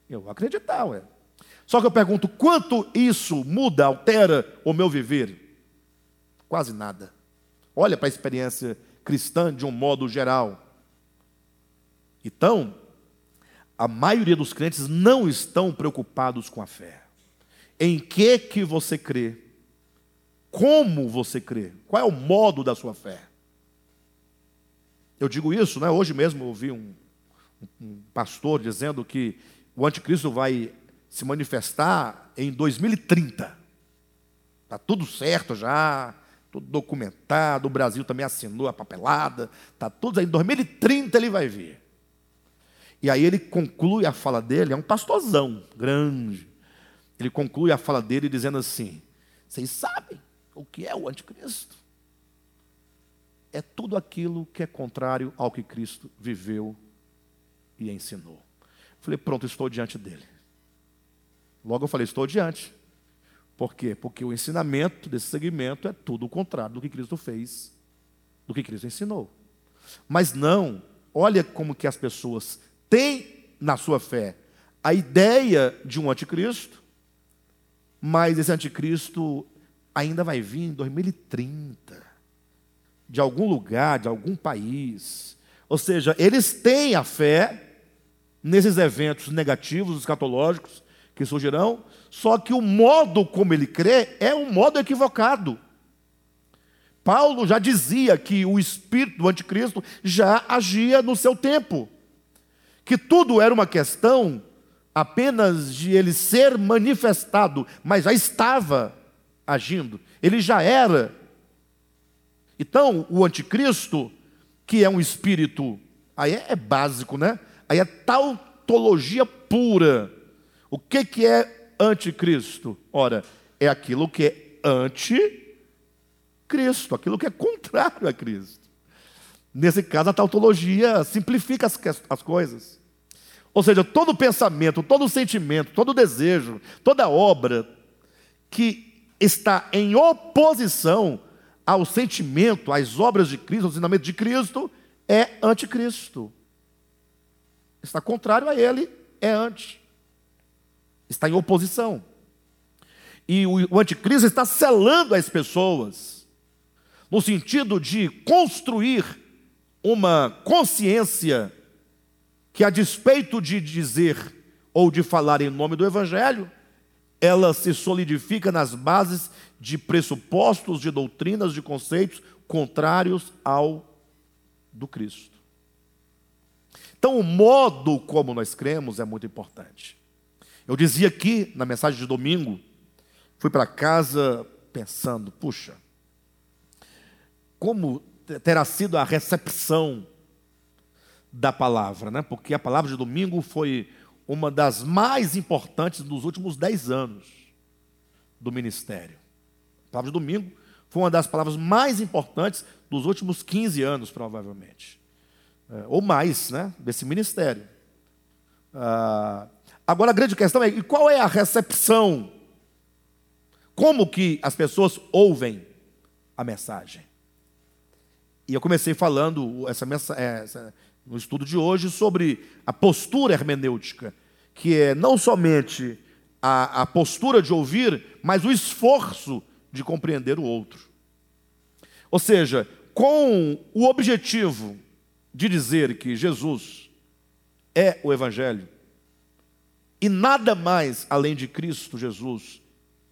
Eu vou acreditar, ué. Só que eu pergunto: quanto isso muda, altera o meu viver? Quase nada. Olha para a experiência cristã de um modo geral. Então, a maioria dos crentes não estão preocupados com a fé. Em que que você crê? Como você crê? Qual é o modo da sua fé? Eu digo isso, né? Hoje mesmo eu ouvi um, um pastor dizendo que o anticristo vai se manifestar em 2030. Está tudo certo já, tudo documentado, o Brasil também assinou a papelada, está tudo aí. Em 2030 ele vai vir. E aí ele conclui a fala dele, é um pastorzão grande. Ele conclui a fala dele dizendo assim: Vocês sabem o que é o anticristo? É tudo aquilo que é contrário ao que Cristo viveu e ensinou. Falei, pronto, estou diante dele. Logo eu falei, estou diante. Por quê? Porque o ensinamento desse segmento é tudo o contrário do que Cristo fez, do que Cristo ensinou. Mas não, olha como que as pessoas têm na sua fé a ideia de um anticristo, mas esse anticristo ainda vai vir em 2030, de algum lugar, de algum país. Ou seja, eles têm a fé nesses eventos negativos, escatológicos, que surgirão, só que o modo como ele crê é um modo equivocado. Paulo já dizia que o espírito do anticristo já agia no seu tempo, que tudo era uma questão apenas de ele ser manifestado, mas já estava agindo, ele já era. Então, o anticristo, que é um espírito, aí é, básico, né? Aí é tautologia pura. O que, que é anticristo? Ora, é aquilo que é anti-Cristo, aquilo que é contrário a Cristo. Nesse caso, a tautologia simplifica as, as coisas. Ou seja, todo pensamento, todo sentimento, todo desejo, toda obra que está em oposição ao sentimento, às obras de Cristo, ao ensinamento de Cristo, é anticristo está contrário a ele, é anti. Está em oposição. E o, anticristo está selando as pessoas, no sentido de construir uma consciência que, a despeito de dizer ou de falar em nome do Evangelho, ela se solidifica nas bases de pressupostos, de doutrinas, de conceitos contrários ao do Cristo. Então, o modo como nós cremos é muito importante. Eu dizia aqui, na mensagem de domingo, fui para casa pensando, puxa, como terá sido a recepção da palavra, né? Porque a palavra de domingo foi uma das mais importantes dos últimos dez anos do ministério. A palavra de domingo foi uma das palavras mais importantes dos últimos 15 anos, provavelmente é, ou mais, né, desse ministério. Ah, agora a grande questão é qual é a recepção? Como que as pessoas ouvem a mensagem? E eu comecei falando essa, essa, no estudo de hoje sobre a postura hermenêutica, que é não somente a, a postura de ouvir, mas o esforço de compreender o outro. Ou seja, com o objetivo de dizer que Jesus é o Evangelho e nada mais além de Cristo Jesus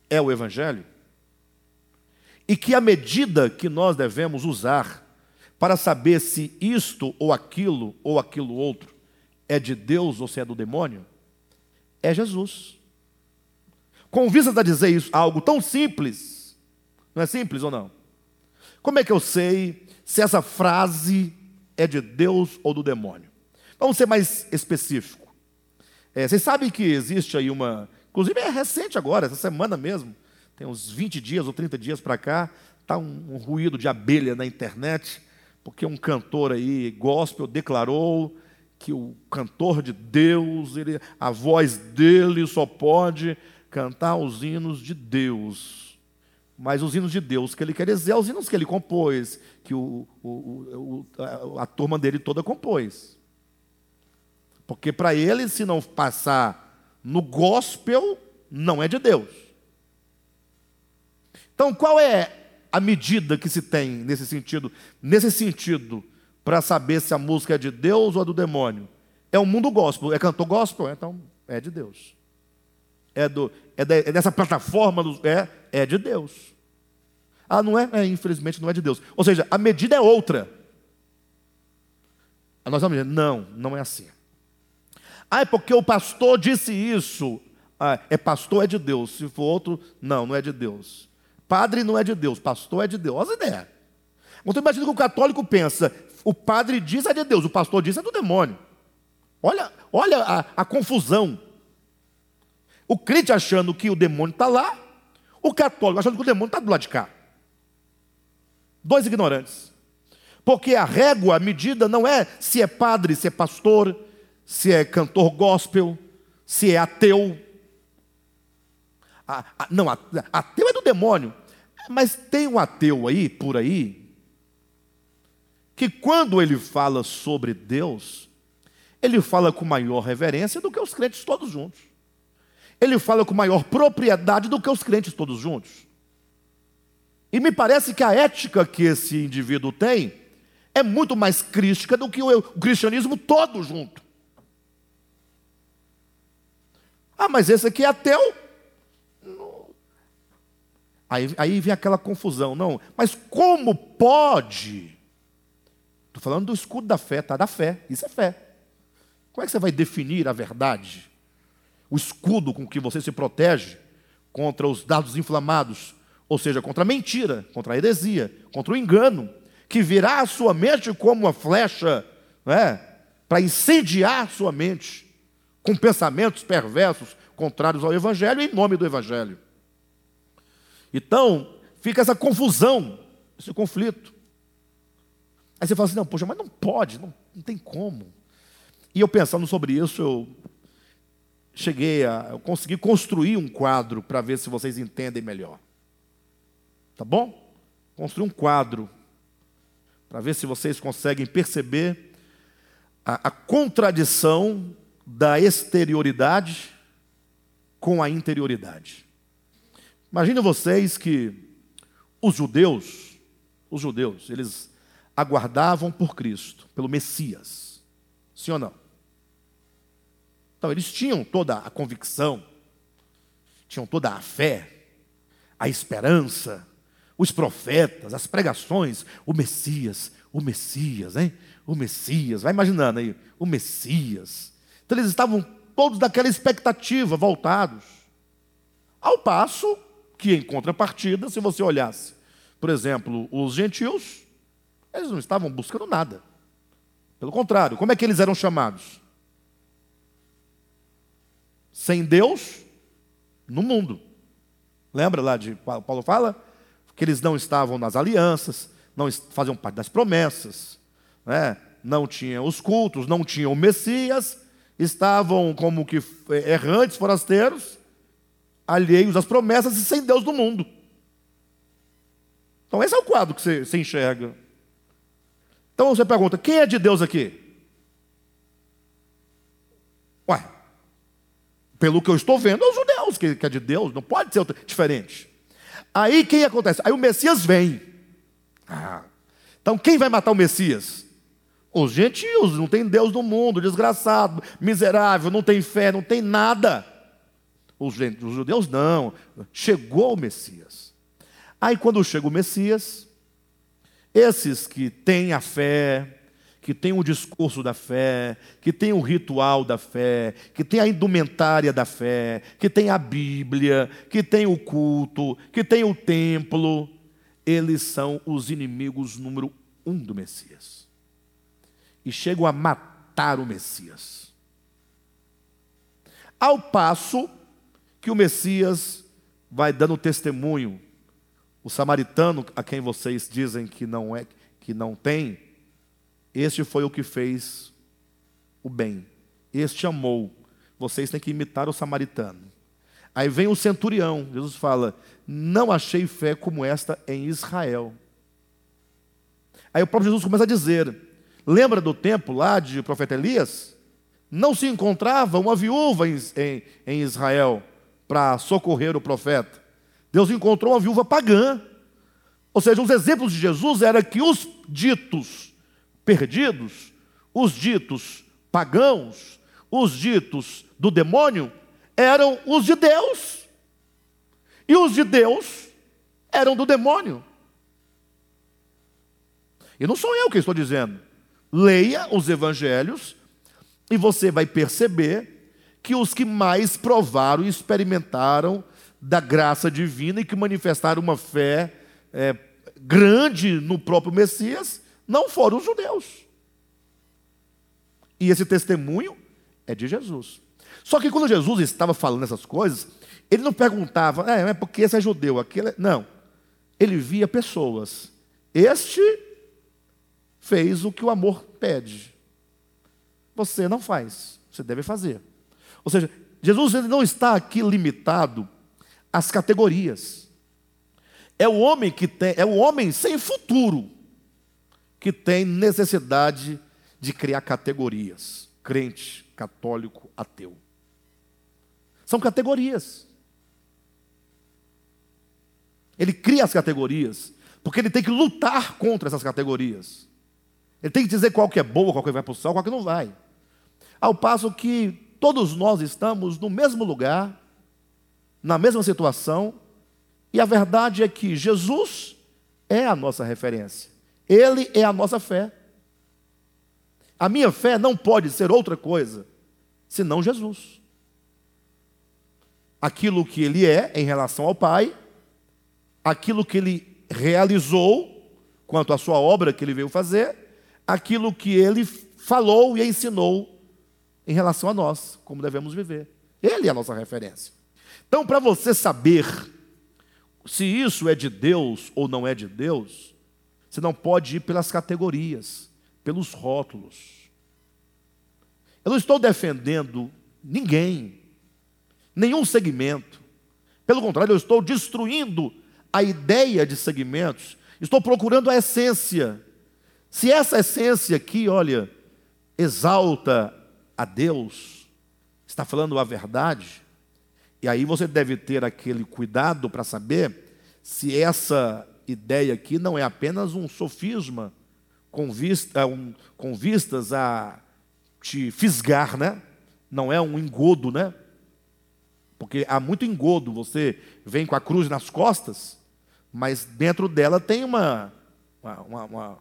é o Evangelho, e que a medida que nós devemos usar para saber se isto ou aquilo ou aquilo outro é de Deus ou se é do demônio, é Jesus. Com vista a dizer isso, algo tão simples, não é simples ou não? Como é que eu sei se essa frase é de Deus ou do demônio. Vamos ser mais específico. É, vocês sabem que existe aí uma. Inclusive é recente agora, essa semana mesmo, tem uns 20 dias ou 30 dias para cá, está um, um ruído de abelha na internet, porque um cantor aí, gospel, declarou que o cantor de Deus, ele, a voz dele só pode cantar os hinos de Deus. Mas os hinos de Deus que ele quer dizer, os hinos que ele compôs, que o, o, o, a, a turma dele toda compôs. Porque para ele, se não passar no gospel, não é de Deus. Então, qual é a medida que se tem nesse sentido? Nesse sentido, para saber se a música é de Deus ou é do demônio? É o mundo gospel. É cantor gospel? Então, é de Deus é, do, é, de, é dessa plataforma, do, é, é de Deus. Ah, não é? é? Infelizmente não é de Deus. Ou seja, a medida é outra. Nós vamos dizer, não, não é assim. Ah, é porque o pastor disse isso. Ah, é pastor é de Deus. Se for outro, não, não é de Deus. Padre não é de Deus, pastor é de Deus. Olha as ideias. Então imagina que o católico pensa, o padre diz é de Deus, o pastor diz é do demônio. Olha, olha a, a confusão. O crente achando que o demônio está lá, o católico achando que o demônio está do lado de cá. Dois ignorantes. Porque a régua, a medida, não é se é padre, se é pastor, se é cantor gospel, se é ateu. A, a, não, a, ateu é do demônio. Mas tem um ateu aí, por aí, que quando ele fala sobre Deus, ele fala com maior reverência do que os crentes todos juntos. Ele fala com maior propriedade do que os crentes todos juntos. E me parece que a ética que esse indivíduo tem é muito mais crística do que o, cristianismo todo junto. Ah, mas esse aqui é ateu. Aí, aí vem aquela confusão, não. Mas como pode? Estou falando do escudo da fé, tá? Da fé. Isso é fé. Como é que você vai definir a verdade? O escudo com que você se protege contra os dados inflamados, ou seja, contra a mentira, contra a heresia, contra o engano, que virá à sua mente como uma flecha, é, para incendiar sua mente com pensamentos perversos contrários ao Evangelho em nome do Evangelho. Então, fica essa confusão, esse conflito. Aí você fala assim: não, poxa, mas não pode, não, não tem como. E eu pensando sobre isso, eu cheguei a eu consegui construir um quadro para ver se vocês entendem melhor. Tá bom? Construir um quadro para ver se vocês conseguem perceber a, a contradição da exterioridade com a interioridade. Imagine vocês que os judeus, os judeus, eles aguardavam por Cristo, pelo Messias. Sim ou não? Então, eles tinham toda a convicção, tinham toda a fé, a esperança, os profetas, as pregações, o Messias, o Messias, hein? O Messias, vai imaginando aí, o Messias. Então eles estavam todos daquela expectativa, voltados. Ao passo que, em contrapartida, se você olhasse, por exemplo, os gentios, eles não estavam buscando nada. Pelo contrário, como é que eles eram chamados? Sem Deus no mundo. Lembra lá de Paulo fala? que eles não estavam nas alianças, não faziam parte das promessas, né? não tinham os cultos, não tinham o Messias, estavam como que errantes, forasteiros, alheios às promessas e sem Deus no mundo. Então, esse é o quadro que você, você enxerga. Então você pergunta: quem é de Deus aqui? Ué, pelo que eu estou vendo, é os judeus que, que é de Deus, não pode ser diferente. Aí quem acontece? Aí o Messias vem. Ah, então quem vai matar o Messias? Os gentios, não tem Deus no mundo, desgraçado, miserável, não tem fé, não tem nada. Os, judeus não. Chegou o Messias. Aí quando chega o Messias, esses que têm a fé, que tem o discurso da fé, que tem o ritual da fé, que tem a indumentária da fé, que tem a Bíblia, que tem o culto, que tem o templo, eles são os inimigos número um do Messias. E chegam a matar o Messias. Ao passo que o Messias vai dando testemunho, o samaritano a quem vocês dizem que não é, que não tem, este foi o que fez o bem. Este amou. Vocês têm que imitar o samaritano. Aí vem o centurião. Jesus fala: Não achei fé como esta em Israel. Aí o próprio Jesus começa a dizer: Lembra do tempo lá de profeta Elias? Não se encontrava uma viúva em, em, em Israel para socorrer o profeta. Deus encontrou uma viúva pagã. Ou seja, os exemplos de Jesus eram que os ditos perdidos, os ditos pagãos, os ditos do demônio, eram os de Deus. E os de Deus eram do demônio. E não sou eu que estou dizendo. Leia os evangelhos e você vai perceber que os que mais provaram e experimentaram da graça divina e que manifestaram uma fé é, grande no próprio Messias não foram os judeus. E esse testemunho é de Jesus. Só que quando Jesus estava falando essas coisas, ele não perguntava, é, é porque esse é judeu, aquele é... Não. Ele via pessoas. Este fez o que o amor pede. Você não faz, você deve fazer. Ou seja, Jesus não está aqui limitado às categorias. É o homem que tem, é o homem sem futuro que tem necessidade de criar categorias. Crente, católico, ateu. São categorias. Ele cria as categorias, porque ele tem que lutar contra essas categorias. Ele tem que dizer qual que é boa, qual que vai para o céu, qual que não vai. Ao passo que todos nós estamos no mesmo lugar, na mesma situação, e a verdade é que Jesus é a nossa referência. Ele é a nossa fé. A minha fé não pode ser outra coisa senão Jesus. Aquilo que ele é em relação ao Pai, aquilo que ele realizou quanto à sua obra que ele veio fazer, aquilo que ele falou e ensinou em relação a nós, como devemos viver. Ele é a nossa referência. Então, para você saber se isso é de Deus ou não é de Deus, você não pode ir pelas categorias, pelos rótulos. Eu não estou defendendo ninguém, nenhum segmento. Pelo contrário, eu estou destruindo a ideia de segmentos. Estou procurando a essência. Se essa essência aqui, olha, exalta a Deus, está falando a verdade, e aí você deve ter aquele cuidado para saber se essa ideia aqui não é apenas um sofisma com, vista, um, com vistas a te fisgar, né? Não é um engodo, né? Porque há muito engodo. Você vem com a cruz nas costas, mas dentro dela tem uma, uma, uma,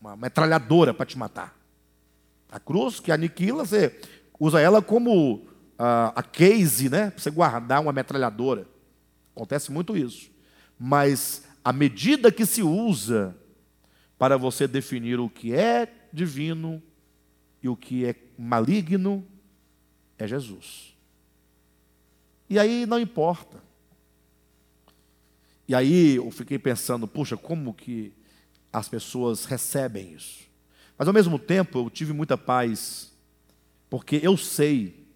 uma metralhadora para te matar. A cruz que aniquila, você usa ela como a, a case, né? Para você guardar uma metralhadora. Acontece muito isso. Mas a medida que se usa para você definir o que é divino e o que é maligno é Jesus. E aí não importa. E aí eu fiquei pensando, puxa, como que as pessoas recebem isso? Mas ao mesmo tempo eu tive muita paz, porque eu sei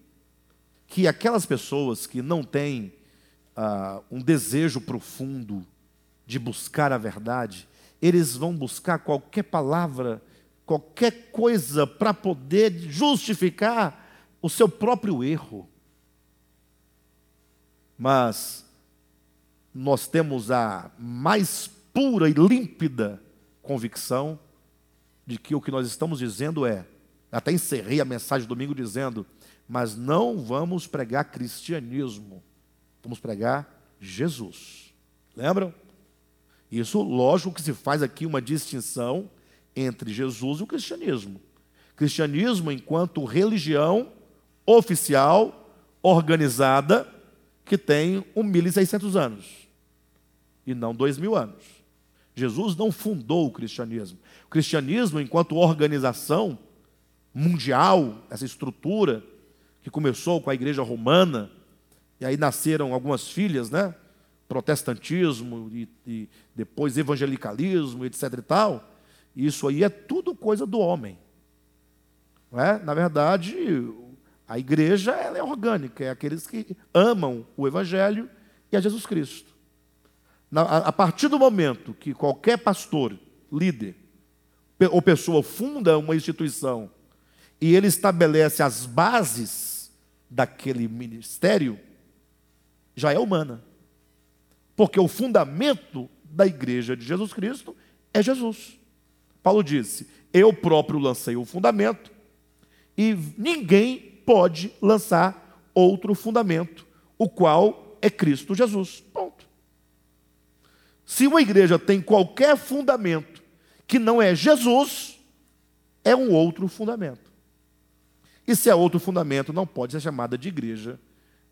que aquelas pessoas que não têm uh, um desejo profundo de buscar a verdade, eles vão buscar qualquer palavra, qualquer coisa para poder justificar o seu próprio erro. Mas nós temos a mais pura e límpida convicção de que o que nós estamos dizendo é, até encerrei a mensagem domingo dizendo, mas não vamos pregar cristianismo, vamos pregar Jesus. Lembram? Isso, lógico que se faz aqui uma distinção entre Jesus e o cristianismo. Cristianismo enquanto religião oficial, organizada, que tem 1.600 anos, e não 2.000 anos. Jesus não fundou o cristianismo. O cristianismo, enquanto organização mundial, essa estrutura, que começou com a igreja romana, e aí nasceram algumas filhas, né? protestantismo e, e depois evangelicalismo, etc. e tal, isso aí é tudo coisa do homem. Não é? Na verdade, a igreja ela é orgânica, é aqueles que amam o Evangelho e a Jesus Cristo. Na, a, a partir do momento que qualquer pastor, líder ou pessoa funda uma instituição e ele estabelece as bases daquele ministério, já é humana. Porque o fundamento da igreja de Jesus Cristo é Jesus. Paulo disse: Eu próprio lancei o fundamento e ninguém pode lançar outro fundamento, o qual é Cristo Jesus. Ponto. Se uma igreja tem qualquer fundamento que não é Jesus, é um outro fundamento. E se é outro fundamento, não pode ser chamada de igreja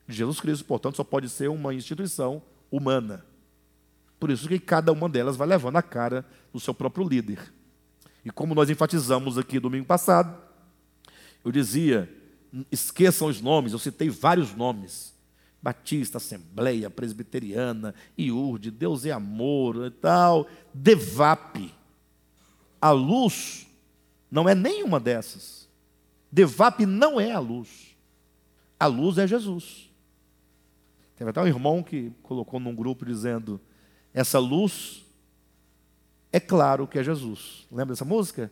de Jesus Cristo, portanto, só pode ser uma instituição humana. Por isso que cada uma delas vai levando a cara do seu próprio líder. E como nós enfatizamos aqui domingo passado, eu dizia esqueçam os nomes, eu citei vários nomes. Batista, Assembleia, Presbiteriana, IURD, Deus é Amor e tal, Devap. A luz não é nenhuma dessas. Devap não é a luz. A luz é Jesus. Teve até um irmão que colocou num grupo dizendo: essa luz é claro que é Jesus. Lembra dessa música?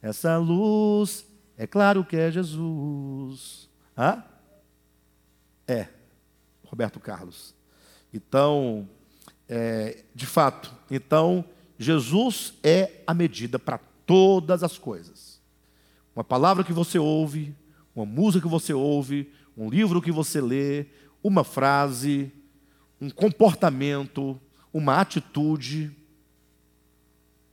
Essa luz é claro que é Jesus. Hã? É, Roberto Carlos. Então, é, de fato, então, Jesus é a medida para todas as coisas. Uma palavra que você ouve, uma música que você ouve, um livro que você lê, uma frase, um comportamento, uma atitude.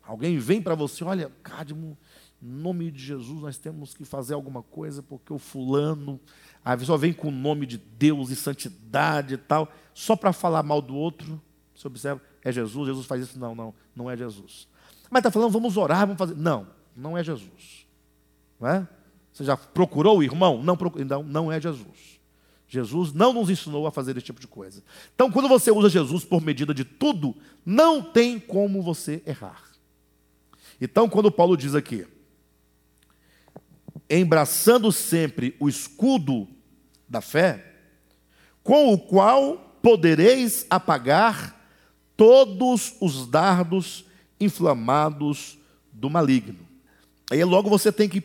Alguém vem para você, olha, Cadmo, em nome de Jesus nós temos que fazer alguma coisa, porque o fulano, a pessoa vem com o nome de Deus e santidade e tal, só para falar mal do outro. Você observa, é Jesus, Jesus faz isso. Não, não, não é Jesus. Mas está falando, vamos orar, vamos fazer. Não, não é Jesus. Não é? Você já procurou o irmão? Não, não, não é Jesus. Jesus não nos ensinou a fazer esse tipo de coisa. Então, quando você usa Jesus por medida de tudo, não tem como você errar. Então, quando Paulo diz aqui, embraçando sempre o escudo da fé, com o qual podereis apagar todos os dardos inflamados do maligno. Aí logo você tem que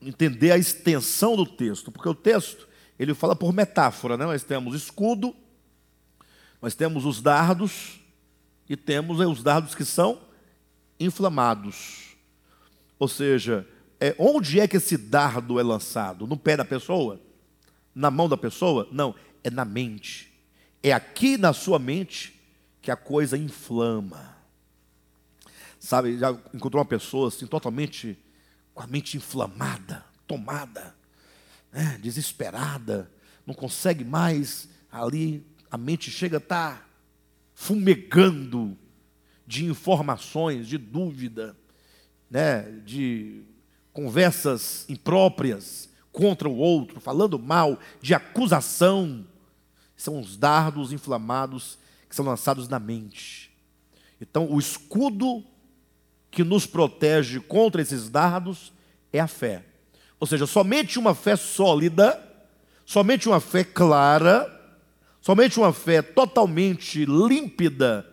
entender a extensão do texto, porque o texto ele fala por metáfora, né? Nós temos escudo, nós temos os dardos e temos os dardos que são inflamados. Ou seja, é, onde é que esse dardo é lançado? No pé da pessoa? Na mão da pessoa? Não, é na mente. É aqui na sua mente que a coisa inflama. Sabe, já encontrou uma pessoa assim, totalmente com a mente inflamada, tomada né, desesperada, não consegue mais ali, a mente chega a estar tá fumegando de informações, de dúvida, né, de conversas impróprias contra o outro, falando mal, de acusação. São os dardos inflamados que são lançados na mente. Então, o escudo que nos protege contra esses dardos é a fé. Ou seja, somente uma fé sólida, somente uma fé clara, somente uma fé totalmente límpida,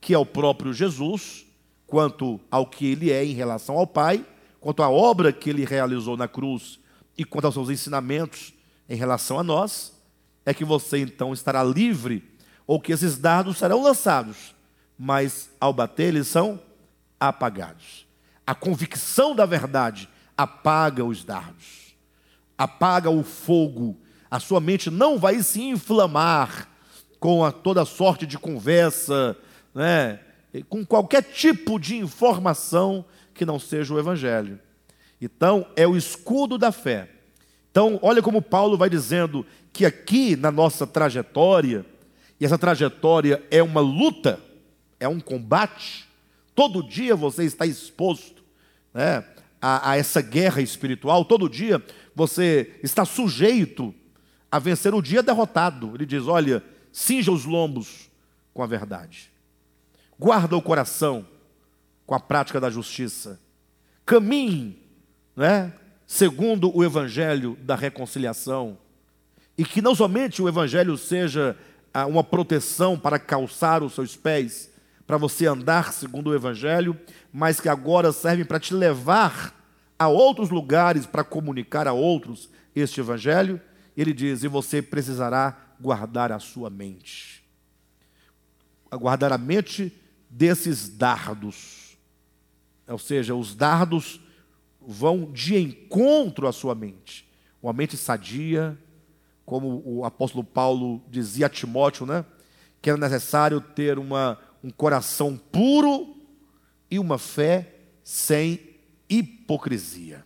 que é o próprio Jesus, quanto ao que ele é em relação ao Pai, quanto à obra que ele realizou na cruz e quanto aos seus ensinamentos em relação a nós, é que você então estará livre, ou que esses dardos serão lançados, mas ao bater eles são apagados. A convicção da verdade apaga os dardos, apaga o fogo. A sua mente não vai se inflamar com a, toda sorte de conversa, né? com qualquer tipo de informação que não seja o Evangelho. Então, é o escudo da fé. Então, olha como Paulo vai dizendo que aqui na nossa trajetória, essa trajetória é uma luta, é um combate, todo dia você está exposto né, a, a essa guerra espiritual, todo dia você está sujeito a vencer o dia derrotado. Ele diz: olha, cinja os lombos com a verdade, guarda o coração com a prática da justiça, caminhe, né, segundo o evangelho da reconciliação, e que não somente o evangelho seja uma proteção para calçar os seus pés, para você andar segundo o Evangelho, mas que agora servem para te levar a outros lugares para comunicar a outros este Evangelho. Ele diz: e você precisará guardar a sua mente, guardar a mente desses dardos, ou seja, os dardos vão de encontro à sua mente, uma mente sadia, como o apóstolo Paulo dizia a Timóteo, né? Que era necessário ter uma um coração puro e uma fé sem hipocrisia.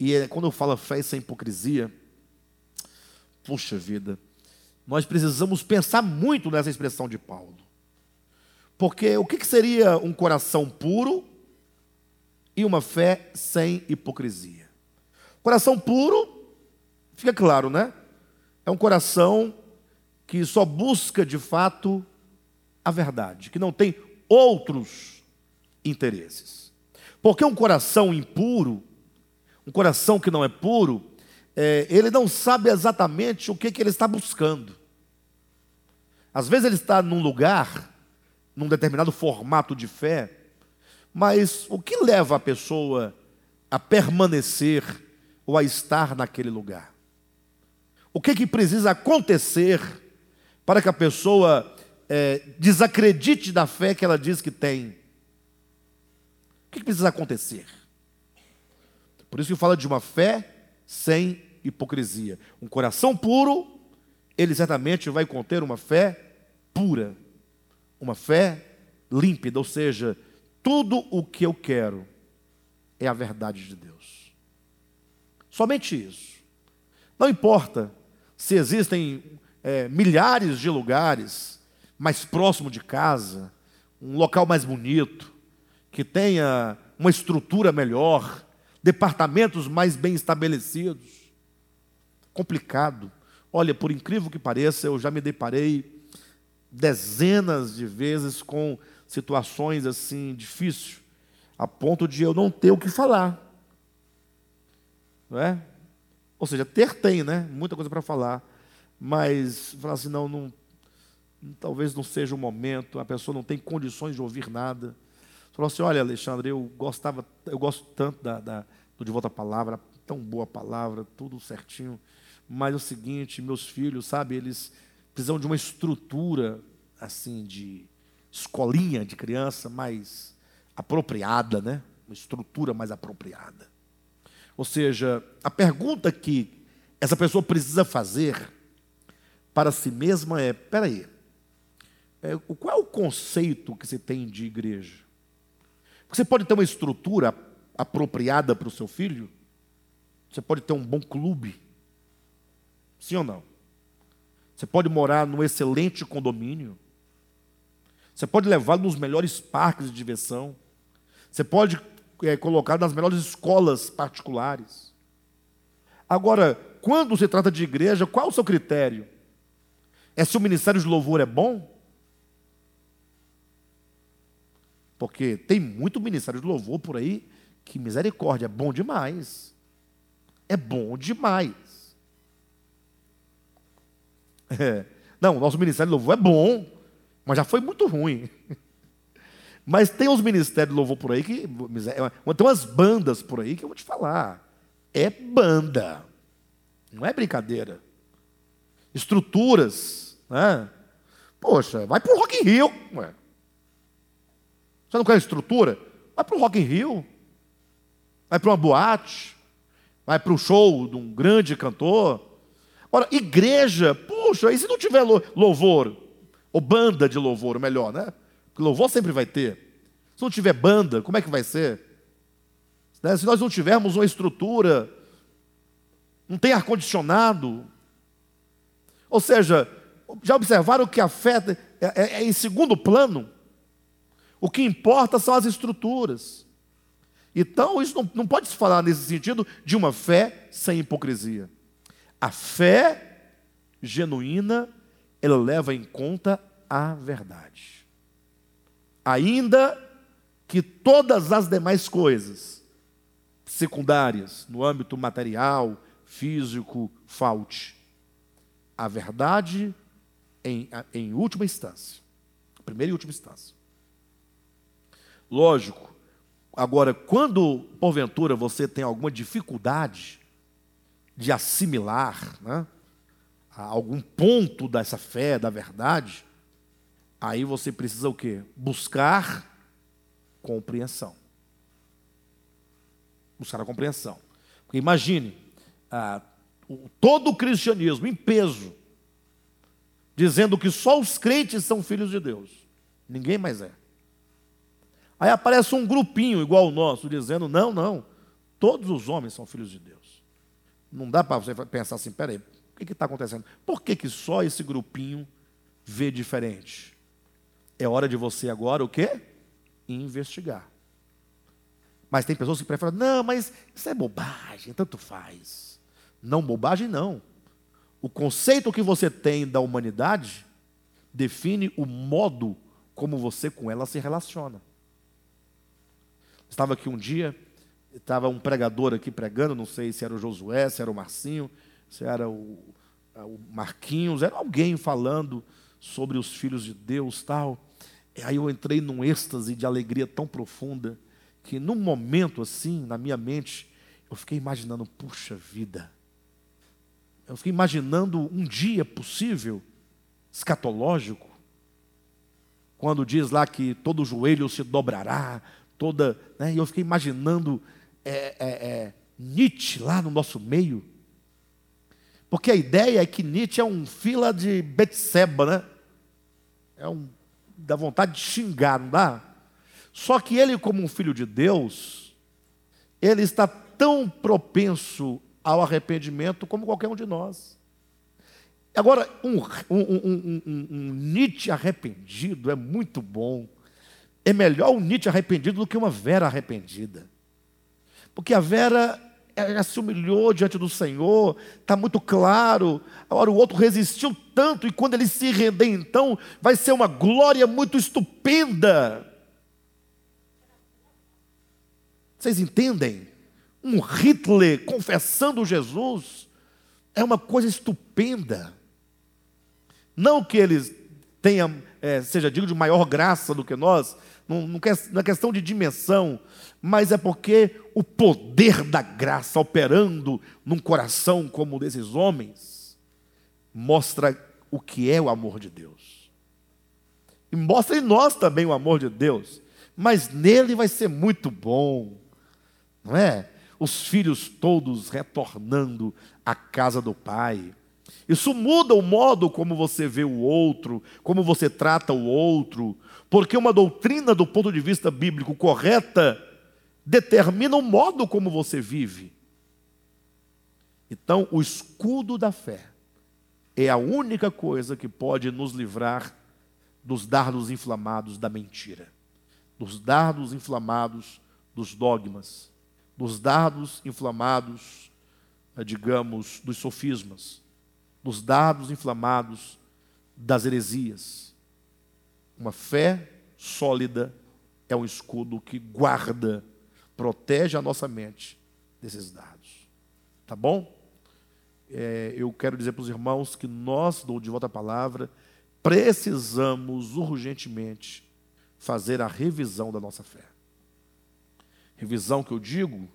E é, quando eu falo fé sem hipocrisia, puxa vida, nós precisamos pensar muito nessa expressão de Paulo. Porque o que seria um coração puro e uma fé sem hipocrisia? Coração puro Fica claro, né? É um coração que só busca de fato a verdade, que não tem outros interesses. Porque um coração impuro, um coração que não é puro, é, ele não sabe exatamente o que, que ele está buscando. Às vezes ele está num lugar, num determinado formato de fé, mas o que leva a pessoa a permanecer ou a estar naquele lugar? O que, que precisa acontecer para que a pessoa é, desacredite da fé que ela diz que tem? O que, que precisa acontecer? Por isso que fala de uma fé sem hipocrisia. Um coração puro, ele certamente vai conter uma fé pura, uma fé límpida, ou seja, tudo o que eu quero é a verdade de Deus. Somente isso. Não importa se existem é, milhares de lugares mais próximo de casa, um local mais bonito, que tenha uma estrutura melhor, departamentos mais bem estabelecidos. Complicado. Olha, por incrível que pareça, eu já me deparei dezenas de vezes com situações assim difíceis, a ponto de eu não ter o que falar. Não é? Ou seja, ter tem, né? Muita coisa para falar. Mas falar assim, não, não, talvez não seja o momento, a pessoa não tem condições de ouvir nada. Falou assim, olha, Alexandre, eu gostava, eu gosto tanto da, da, do De Volta à Palavra, tão boa palavra, tudo certinho. Mas é o seguinte, meus filhos, sabe, eles precisam de uma estrutura assim de escolinha de criança mais apropriada, né? Uma estrutura mais apropriada. Ou seja, a pergunta que essa pessoa precisa fazer para si mesma é: peraí, é, qual é o conceito que você tem de igreja? Você pode ter uma estrutura apropriada para o seu filho? Você pode ter um bom clube? Sim ou não? Você pode morar num excelente condomínio? Você pode levá-lo nos melhores parques de diversão? Você pode é, colocar nas melhores escolas particulares. Agora, quando se trata de igreja, qual o seu critério? É se o ministério de louvor é bom? Porque tem muito ministério de louvor por aí que misericórdia, é bom demais. É bom demais. (laughs) É. Não, nosso ministério de louvor é bom, mas já foi muito ruim. (laughs) Mas tem uns ministérios de louvor por aí que. Tem umas bandas por aí que eu vou te falar. É banda. Não é brincadeira. Estruturas. Né? Poxa, vai para o Rock in Rio. Ué. Você não quer estrutura? Vai para o Rock in Rio. Vai para uma boate. Vai para o show de um grande cantor. Ora, igreja, puxa, e se não tiver louvor? Ou banda de louvor, melhor, né? Louvor sempre vai ter. Se não tiver banda, como é que vai ser? Né? Se nós não tivermos uma estrutura, não tem ar-condicionado. Ou seja, já observaram que a fé é, é, é em segundo plano? O que importa são as estruturas. Então, isso não, não pode se falar nesse sentido de uma fé sem hipocrisia. A fé genuína, ela leva em conta a verdade ainda que todas as demais coisas secundárias, no âmbito material, físico, falte. A verdade em, em última instância. Primeira e última instância. Lógico, agora, quando porventura você tem alguma dificuldade de assimilar né, algum ponto dessa fé, da verdade, Aí você precisa o quê? Buscar compreensão. Buscar a compreensão. Porque imagine, ah, todo o cristianismo em peso, dizendo que só os crentes são filhos de Deus. Ninguém mais é. Aí aparece um grupinho igual o nosso, dizendo: não, não, todos os homens são filhos de Deus. Não dá para você pensar assim, peraí, o que está acontecendo? Por que, que só esse grupinho vê diferente? É hora de você agora o quê? Investigar. Mas tem pessoas que preferem, não, mas isso é bobagem, tanto faz. Não bobagem, não. O conceito que você tem da humanidade define o modo como você com ela se relaciona. Estava aqui um dia, estava um pregador aqui pregando, não sei se era o Josué, se era o Marcinho, se era o, o Marquinhos, era alguém falando sobre os filhos de Deus tal. Aí eu entrei num êxtase de alegria tão profunda que num momento assim, na minha mente, eu fiquei imaginando, puxa vida. Eu fiquei imaginando um dia possível, escatológico, quando diz lá que todo joelho se dobrará, toda. Né, e eu fiquei imaginando é, é, é, Nietzsche lá no nosso meio. Porque a ideia é que Nietzsche é um fila de Betseba, né? É um. Dá vontade de xingar, não dá? Só que ele, como um filho de Deus, ele está tão propenso ao arrependimento como qualquer um de nós. Agora, um, um, um, um, Nietzsche arrependido é muito bom. É melhor um Nietzsche arrependido do que uma Vera arrependida. Porque a Vera ela se humilhou diante do Senhor, está muito claro. Agora o outro resistiu tanto, e quando ele se render, então, vai ser uma glória muito estupenda. Vocês entendem? Um Hitler confessando Jesus é uma coisa estupenda. Não que eles tenham, é, seja digno de maior graça do que nós, não é questão de dimensão, mas é porque o poder da graça operando num coração como o desses homens mostra o que é o amor de Deus. E mostra em nós também o amor de Deus, mas nele vai ser muito bom não é? Os filhos todos retornando à casa do pai. Isso muda o modo como você vê o outro, como você trata o outro, porque uma doutrina do ponto de vista bíblico correta determina o modo como você vive. Então, o escudo da fé é a única coisa que pode nos livrar dos dardos inflamados da mentira, dos dardos inflamados dos dogmas, dos dardos inflamados, eh, digamos, dos sofismas, dos dardos inflamados das heresias. Uma fé sólida é um escudo que guarda, protege a nossa mente desses dardos. Tá bom? É, eu quero dizer para os irmãos que nós, de volta a palavra, precisamos urgentemente fazer a revisão da nossa fé. Revisão que eu digo,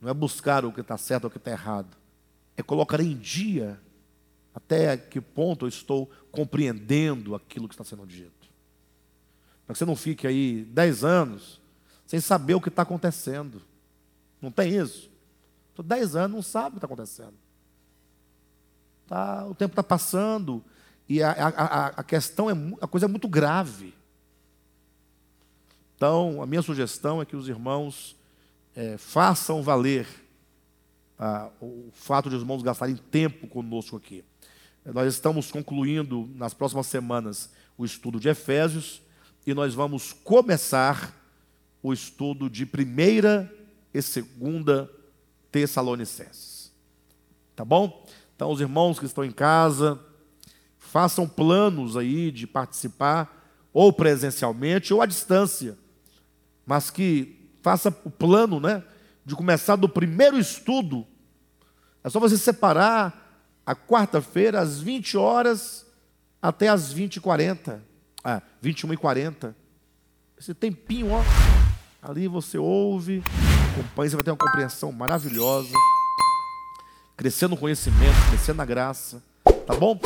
não é buscar o que está certo ou o que está errado, é colocar em dia até que ponto eu estou compreendendo aquilo que está sendo dito. Para que você não fique aí dez anos sem saber o que está acontecendo. Não tem isso? Estou dez anos, não sabe o que está acontecendo. Tá, o tempo está passando e a, a, a questão é a coisa é muito grave. Então, a minha sugestão é que os irmãos é, façam valer o fato de os irmãos gastarem tempo conosco aqui. Nós estamos concluindo nas próximas semanas o estudo de Efésios e nós vamos começar o estudo de primeira e segunda Tessalonicenses. Tá bom? Então, os irmãos que estão em casa, façam planos aí de participar, ou presencialmente ou à distância mas que faça o plano, né, de começar do primeiro estudo. É só você separar a quarta-feira às 20 horas até às 20 e 40. Ah, 21 e 40. Esse tempinho, ó, ali você ouve, acompanha, você vai ter uma compreensão maravilhosa, crescendo no conhecimento, crescendo na graça, tá bom?